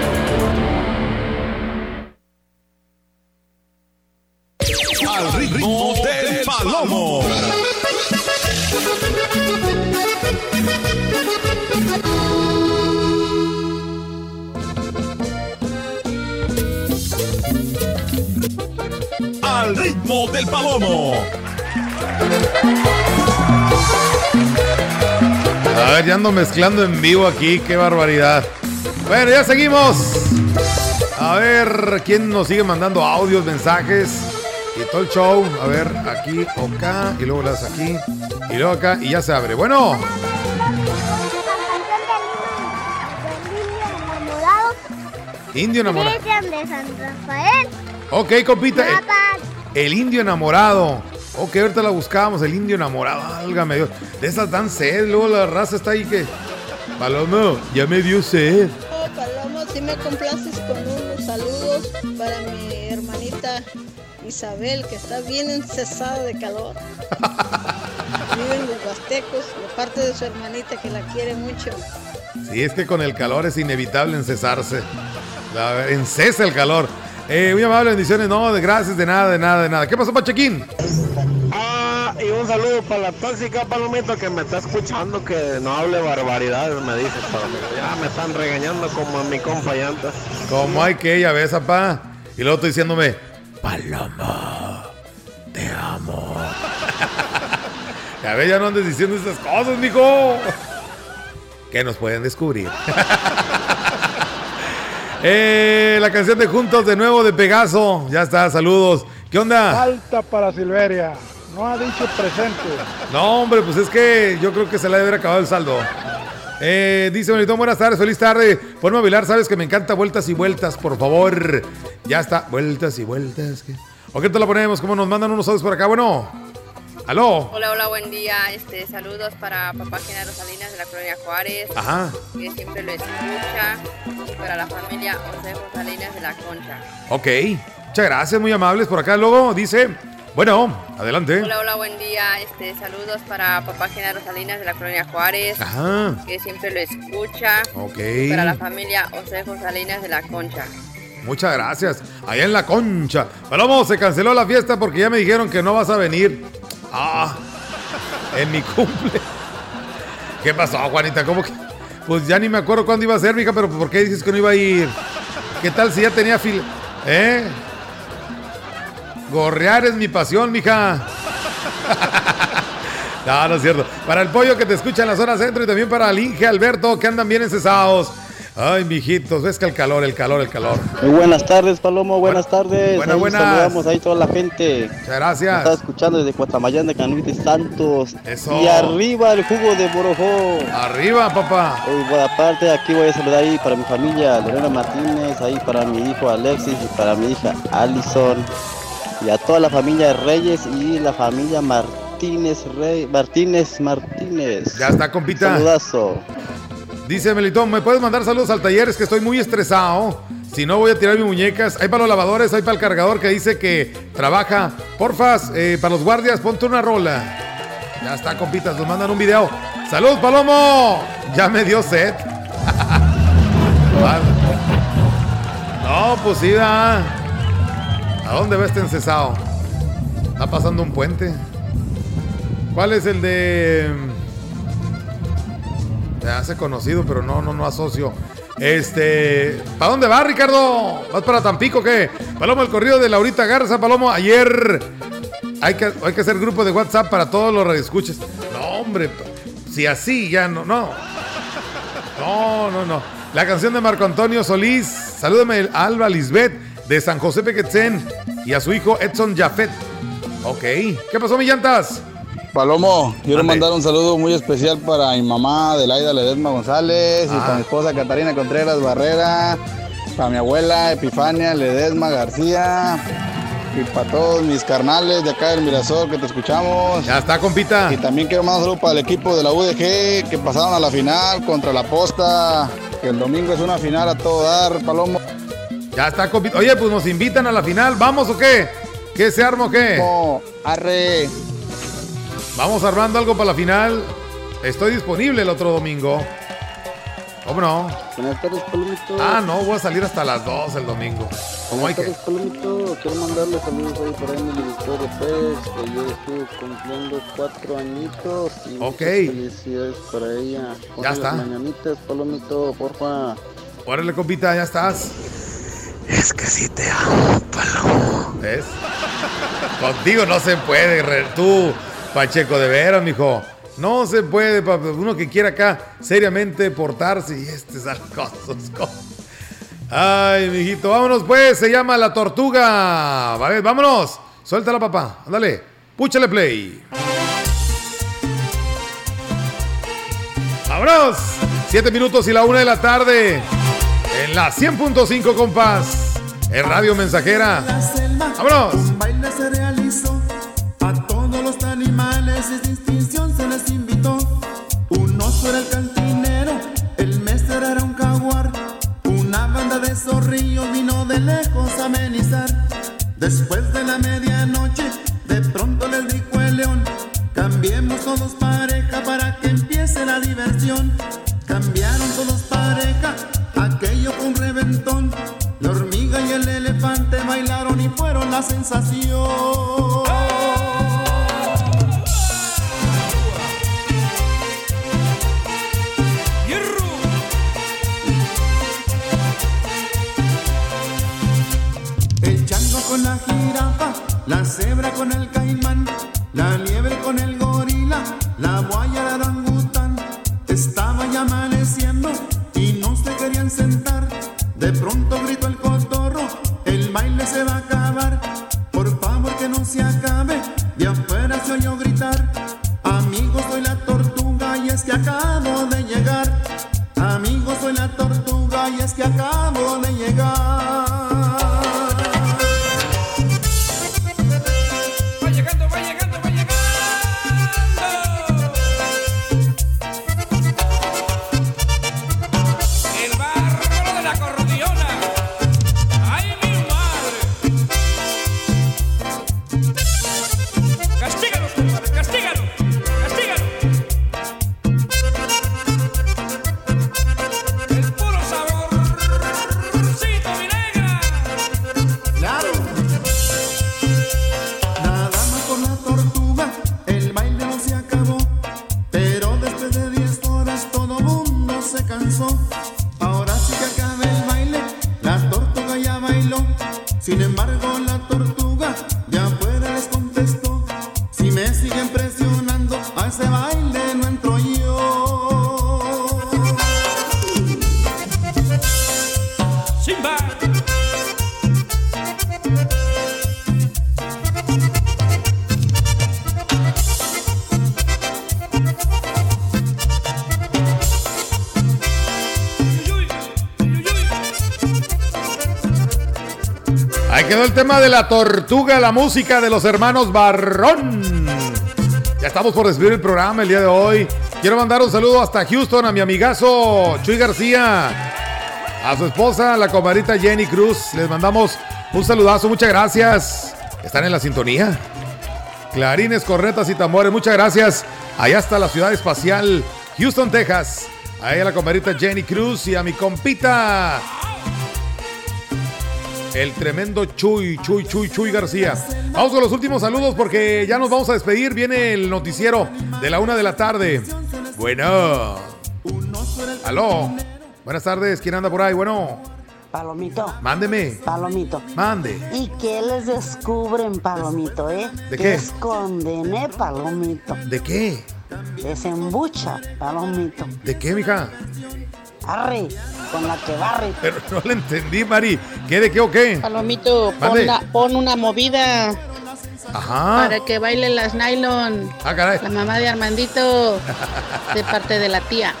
Del palomo. A ver, ya ando mezclando en vivo aquí, qué barbaridad. Bueno, ya seguimos. A ver, ¿quién nos sigue mandando audios, mensajes? Y todo el show. A ver, aquí o acá. Y luego las aquí. Y luego acá. Y ya se abre. Bueno. Indio enamorado. Cristian de San Rafael. Ok, compita. eh, Papá. El indio enamorado. Ok, ahorita la buscamos, el indio enamorado. Válgame Dios. De esas dan sed. Luego la raza está ahí que. Palomo, ya me dio sed. Oh, Paloma, si me complaces con unos saludos para mi hermanita Isabel, que está bien encesada de calor. Vive en los Huastecos, de parte de su hermanita que la quiere mucho. Sí, es que con el calor es inevitable encesarse. La, encesa el calor. Eh, muy amable, bendiciones. No, de gracias, de nada, de nada, de nada. ¿Qué pasó, Pachequín? Ah, y un saludo para la tóxica palomita que me está escuchando que no hable barbaridades, me dice palomita. Ya me están regañando como a mi compa. Como hay que ella, ves, papá. Y luego estoy diciéndome, Paloma, te amo. ya ves, ya no andes diciendo esas cosas, mijo. Que nos pueden descubrir. Eh, la canción de Juntos de nuevo de Pegaso. Ya está, saludos. ¿Qué onda? Falta para Silveria. No ha dicho presente. No, hombre, pues es que yo creo que se le debe haber acabado el saldo. Eh, dice Bonito, buenas tardes, feliz tarde. Ponme a bailar, sabes que me encanta vueltas y vueltas, por favor. Ya está, vueltas y vueltas. ¿O qué te la ponemos? ¿Cómo nos mandan unos audios por acá? Bueno, aló. Hola, hola, buen día. Este, saludos para papá Genaro Salinas de la Colonia Juárez, Ajá. que siempre lo escucha, y para la familia Josejo Salinas de la Concha. Ok, muchas gracias, muy amables. Por acá luego dice, bueno, adelante. Hola, hola, buen día. Este, saludos para papá Genaro Salinas de la Colonia Juárez, Ajá. que siempre lo escucha, Ok. y para la familia Josejo Salinas de la Concha. Muchas gracias. Allá en la concha. Palomo, se canceló la fiesta porque ya me dijeron que no vas a venir. Ah, en mi cumple. ¿Qué pasó, Juanita? ¿Cómo que, Pues ya ni me acuerdo cuándo iba a ser, mija, pero ¿por qué dices que no iba a ir? ¿Qué tal si ya tenía fila? ¿Eh? Gorrear es mi pasión, mija. No, no es cierto. Para el pollo que te escucha en la zona centro y también para el Inge Alberto que andan bien encesados. Ay, mijitos, ves que el calor, el calor, el calor. Muy buenas tardes, Palomo, buenas tardes. buenas, Ahí buenas. Saludamos ahí toda la gente. Muchas gracias. Está escuchando desde Cuatamayán de Canuites Santos. Eso. Y arriba el jugo de Borojó. Arriba, papá. Y por aparte, aquí voy a saludar ahí para mi familia, Lorena Martínez, ahí para mi hijo Alexis y para mi hija Allison. Y a toda la familia Reyes y la familia Martínez Rey, Martínez Martínez. Ya está, compita. Saludazo. Dice Melitón, ¿me puedes mandar saludos al taller? Es que estoy muy estresado. Si no, voy a tirar mis muñecas. Hay para los lavadores, hay para el cargador que dice que trabaja. Porfas, eh, para los guardias, ponte una rola. Ya está, compitas, nos mandan un video. ¡Salud, Palomo! Ya me dio sed. No, pues sí, da. ¿A dónde va este encesado? Está pasando un puente. ¿Cuál es el de.? Me hace conocido, pero no, no, no asocio. Este. ¿Para dónde va, Ricardo? ¿Vas para Tampico qué? Palomo, el corrido de Laurita Garza, Palomo, ayer. Hay que, hay que hacer grupo de WhatsApp para todos los radioescuchas. No, hombre. Si así ya no, no. No, no, no. La canción de Marco Antonio Solís. Salúdame a Alba Lisbeth de San José Pequetzen y a su hijo Edson Jafet. Ok. ¿Qué pasó, mi llantas? Palomo, quiero Ande. mandar un saludo muy especial para mi mamá, Delaida Ledesma González, y Ah. para mi esposa Catarina Contreras Barrera, para mi abuela Epifania Ledesma García, y para todos mis carnales de acá del Mirasol que te escuchamos. Ya está, compita. Y también quiero mandar un saludo para el equipo de la UDG que pasaron a la final contra la Posta, que el domingo es una final a todo dar, Palomo. Ya está, compita. Oye, pues nos invitan a la final. ¿Vamos o qué? ¿Qué se arma o qué? arre. Vamos armando algo para la final. Estoy disponible el otro domingo. ¿Cómo no? Buenas tardes, Palomito. Ah, no, voy a salir hasta las 2 el domingo. ¿Cómo hay Buenas que? tardes, Palomito. Quiero mandarle saludos ahí para Emily Victoria Pérez, que ayer estuvo cumpliendo cuatro añitos. Y muchas Ok. Felicidades para ella. Ponle Ya está. Mañanitas, Palomito, porfa. Órale, compita, ya estás. Es que sí te amo, Palomo. ¿Ves? Contigo no se puede, re- tú, Pacheco, de veras, mijo. No se puede, uno que quiera acá seriamente portarse y este es cosas. Ay, mijito, vámonos pues, se llama La Tortuga. Vale, vámonos. Suéltala, papá. Ándale, púchale play. ¡Vámonos! Siete minutos y la una de la tarde. En la 100.5, compás. En Radio Mensajera. ¡Vámonos! Distinción se les invitó. Un oso era el cantinero, el mesero era un jaguar. Una banda de zorrillos vino de lejos a amenizar. Después de la medianoche, de pronto les dijo el león: Cambiemos todos pareja para que empiece la diversión. Cambiaron todos pareja, aquello fue un reventón. La hormiga y el elefante bailaron y fueron la sensación. Con la jirafa, la cebra con el caimán, la liebre con el gorila, la guaya la orangután. Estaba ya amaneciendo y no se querían sentar. De pronto gritó el cotorro, el baile se va a acabar. Por favor que no se acabe, de afuera se oyó gritar. Amigos, soy la tortuga y es que acabo de llegar. Amigos, soy la tortuga y es que acabo de llegar. La tortuga, la música de los hermanos Barrón. Ya estamos por despedir el programa el día de hoy. Quiero mandar un saludo hasta Houston a mi amigazo Chuy García, a su esposa, la comadrita Jenny Cruz. Les mandamos un saludazo, muchas gracias. Están en la sintonía. Clarines, cornetas y tambores, muchas gracias. Allá está la ciudad espacial, Houston, Texas. Ahí a la comadrita Jenny Cruz y a mi compita. El tremendo Chuy, Chuy, Chuy, Chuy García. Vamos con los últimos saludos porque ya nos vamos a despedir. Viene el noticiero de la una de la tarde. Bueno. Aló. Buenas tardes. ¿Quién anda por ahí? Bueno. Palomito. Mándeme. Palomito. Mande. ¿Y qué les descubren, Palomito, eh? ¿De qué? Esconden, eh, Palomito. ¿De qué? Desembucha, Palomito. ¿De qué, mija? Arre, con la que barre. Pero no le entendí, Mari. ¿Qué de qué o qué? Palomito, pon, la- pon una movida Ajá. para que bailen las nylon. Ah, caray. La mamá de Armandito, de parte de la tía.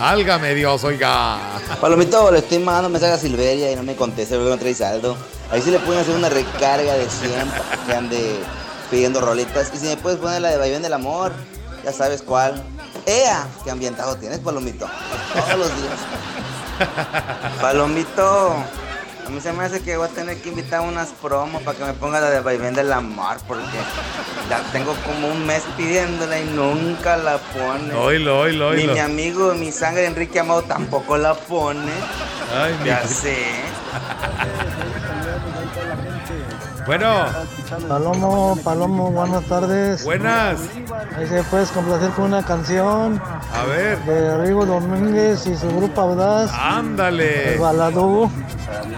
Álgame Dios, oiga. Palomito, le estoy mandando mensaje a Silveria y no me contesta porque no trae saldo. Ahí sí le pueden hacer una recarga de 100 para que ande pidiendo roletas. Y si me puedes poner la de Vaivén del Amor, ya sabes cuál. ¡Ea! ¿Qué ambientado tienes, Palomito? Todos los días. Palomito, a mí se me hace que voy a tener que invitar unas promos para que me ponga la de Vaivén del Amor porque ya tengo como un mes pidiéndola y nunca la pone. Oílo, oílo, Ni oílo. mi amigo, mi sangre Enrique Amado tampoco la pone. Ay, mi- ya sé. Bueno. Palomo, Palomo, buenas tardes. Buenas. Ahí se puedes complacer con una canción. A ver. De Rigo Domínguez y su grupo Audaz. Ándale. El Baladú.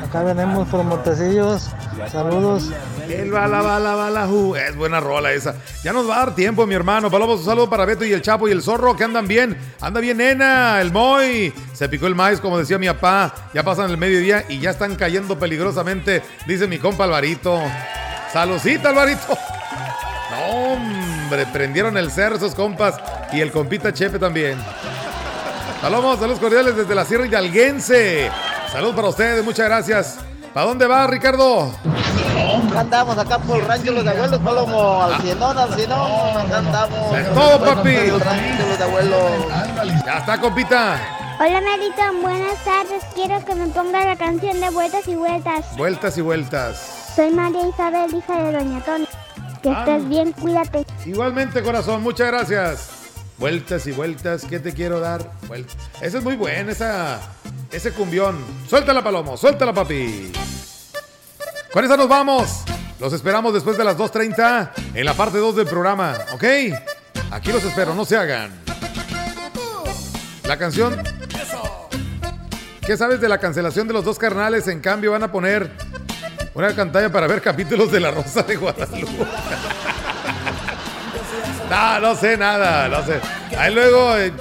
Acá venimos por Montecillos. Saludos. El bala, bala, bala. Es buena rola esa. Ya nos va a dar tiempo, mi hermano. Palomos, un saludo para Beto y el Chapo y el Zorro, que andan bien. Anda bien, nena. El Moy. Se picó el maíz, como decía mi papá. Ya pasan el mediodía y ya están cayendo peligrosamente, dice mi compa Alvarito. Salucita, Alvarito. No, hombre, prendieron el cerro esos compas. Y el compita Chepe también. Palomos, saludos cordiales desde la Sierra Hidalguense. Saludos para ustedes, muchas gracias. ¿Para dónde va, Ricardo? Andamos acá por el rancho Los de Abuelos, Palomo, al cienón, al cienón, acá andamos. Es todo, papi. El rancho Los de Abuelos. Ya está, compita. Hola Marito, buenas tardes. Quiero que me ponga la canción de vueltas y vueltas. Vueltas y vueltas. Soy María Isabel, hija de Doña Tony. Que Ah. estés bien, cuídate. Igualmente, corazón, muchas gracias. Vueltas y vueltas, ¿qué te quiero dar? Esa es muy buena, esa, ese cumbión. Suéltala, Palomo, suéltala, papi. Con esa nos vamos. Los esperamos después de las 2.30 en la parte 2 del programa, ¿ok? Aquí los espero, no se hagan. La canción... ¿Qué sabes de la cancelación de los dos carnales? En cambio van a poner una pantalla para ver capítulos de La Rosa de Guadalupe. No, no sé nada, no sé. Ahí luego eh,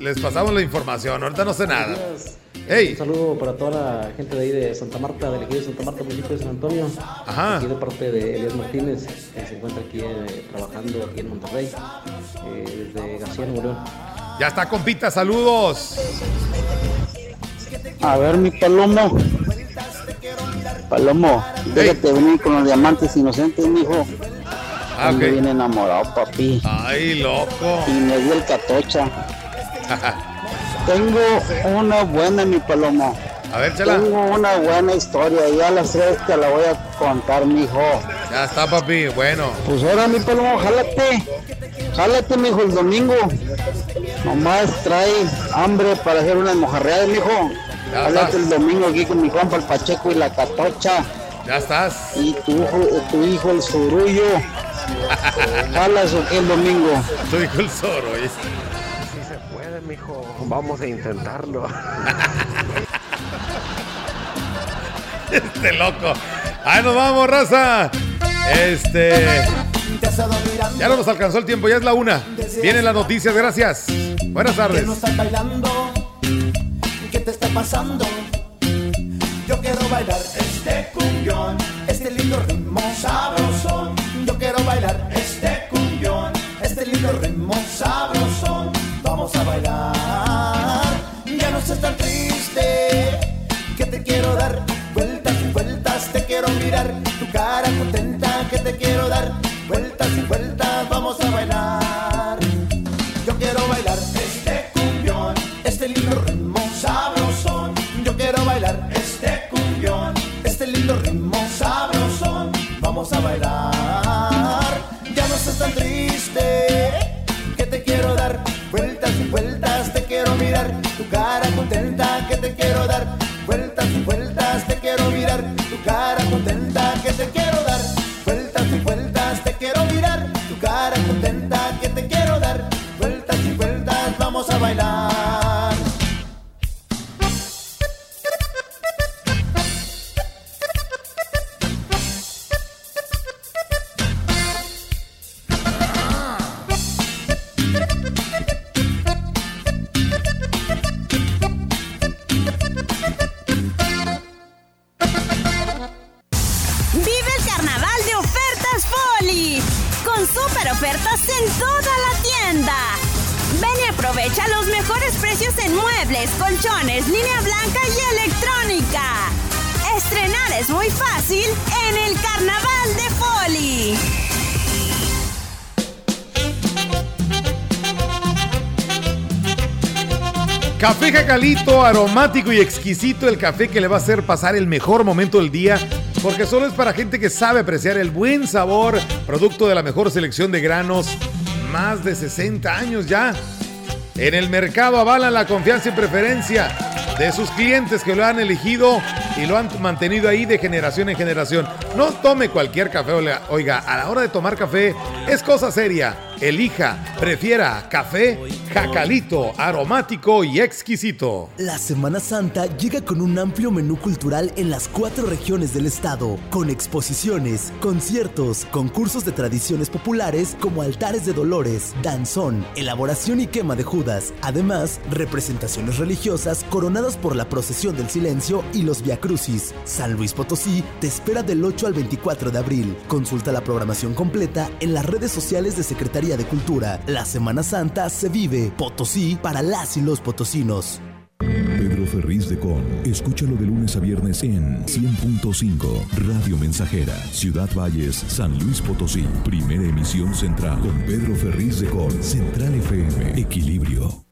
les pasamos la información, ahorita no sé nada. Hey. Un saludo para toda la gente de ahí de Santa Marta, del ejido de Santa Marta, municipio de San Antonio. Ajá. Aquí de parte de Elías Martínez, que se encuentra aquí eh, trabajando aquí en Monterrey, eh, desde García Nuevo León. Ya está, compita, saludos. A ver, mi palomo. Palomo, déjate venir con los diamantes inocentes, mijo. Ah, Ando ok. bien enamorado, papi. Ay, loco. Y me dio el catocha. Tengo una buena, mi palomo. A ver, chala. Tengo una buena historia y a las tres te la voy a contar, mijo. Ya está, papi, bueno. Pues ahora, mi palomo, jálate. Jálate, mijo, el domingo. Nomás trae hambre para hacer unas mojarreadas, mijo. Ya Jálate el domingo aquí con mi compa el Pacheco y la Catocha. Ya estás. Y tu hijo, tu hijo el Surullo. Jalas o qué el domingo. Tu hijo el Zoro. oye. Mijo. Vamos a intentarlo. Este loco. Ahí nos vamos, raza. Este. Ya no nos alcanzó el tiempo, ya es la una. Vienen las noticias, gracias. Buenas tardes. Que no estás bailando. ¿Qué te está pasando? Yo quiero bailar este cumbión, este lindo ritmo sabrosón. Yo quiero bailar Ya no seas tan triste, que te quiero dar vueltas y vueltas, te quiero mirar tu cara contenta, que te quiero dar vueltas y vueltas. Vamos a bailar. Yo quiero bailar este cumbión, este lindo ritmo sabrosón. Yo quiero bailar este cumbión, este lindo ritmo sabrosón. Vamos a bailar. Contenta, que te quiero dar Aromático y exquisito, el café que le va a hacer pasar el mejor momento del día, porque solo es para gente que sabe apreciar el buen sabor, producto de la mejor selección de granos, más de 60 años ya. En el mercado avalan la confianza y preferencia de sus clientes que lo han elegido y lo han mantenido ahí de generación en generación. No tome cualquier café, oiga, a la hora de tomar café es cosa seria. Elija, prefiera café jacalito, aromático y exquisito. La Semana Santa llega con un amplio menú cultural en las cuatro regiones del estado, con exposiciones, conciertos, concursos de tradiciones populares como altares de dolores, danzón, elaboración y quema de Judas, además representaciones religiosas coronadas por la procesión del silencio y los viacrucis. San Luis Potosí te espera del 8 al 24 de abril. Consulta la programación completa en las redes sociales de Secretaría de Cultura. La Semana Santa se vive Potosí para las y los potosinos. Pedro Ferriz de Con. Escúchalo de lunes a viernes en 100.5 Radio Mensajera, Ciudad Valles, San Luis Potosí. Primera emisión central con Pedro Ferriz de Con. Central FM. Equilibrio.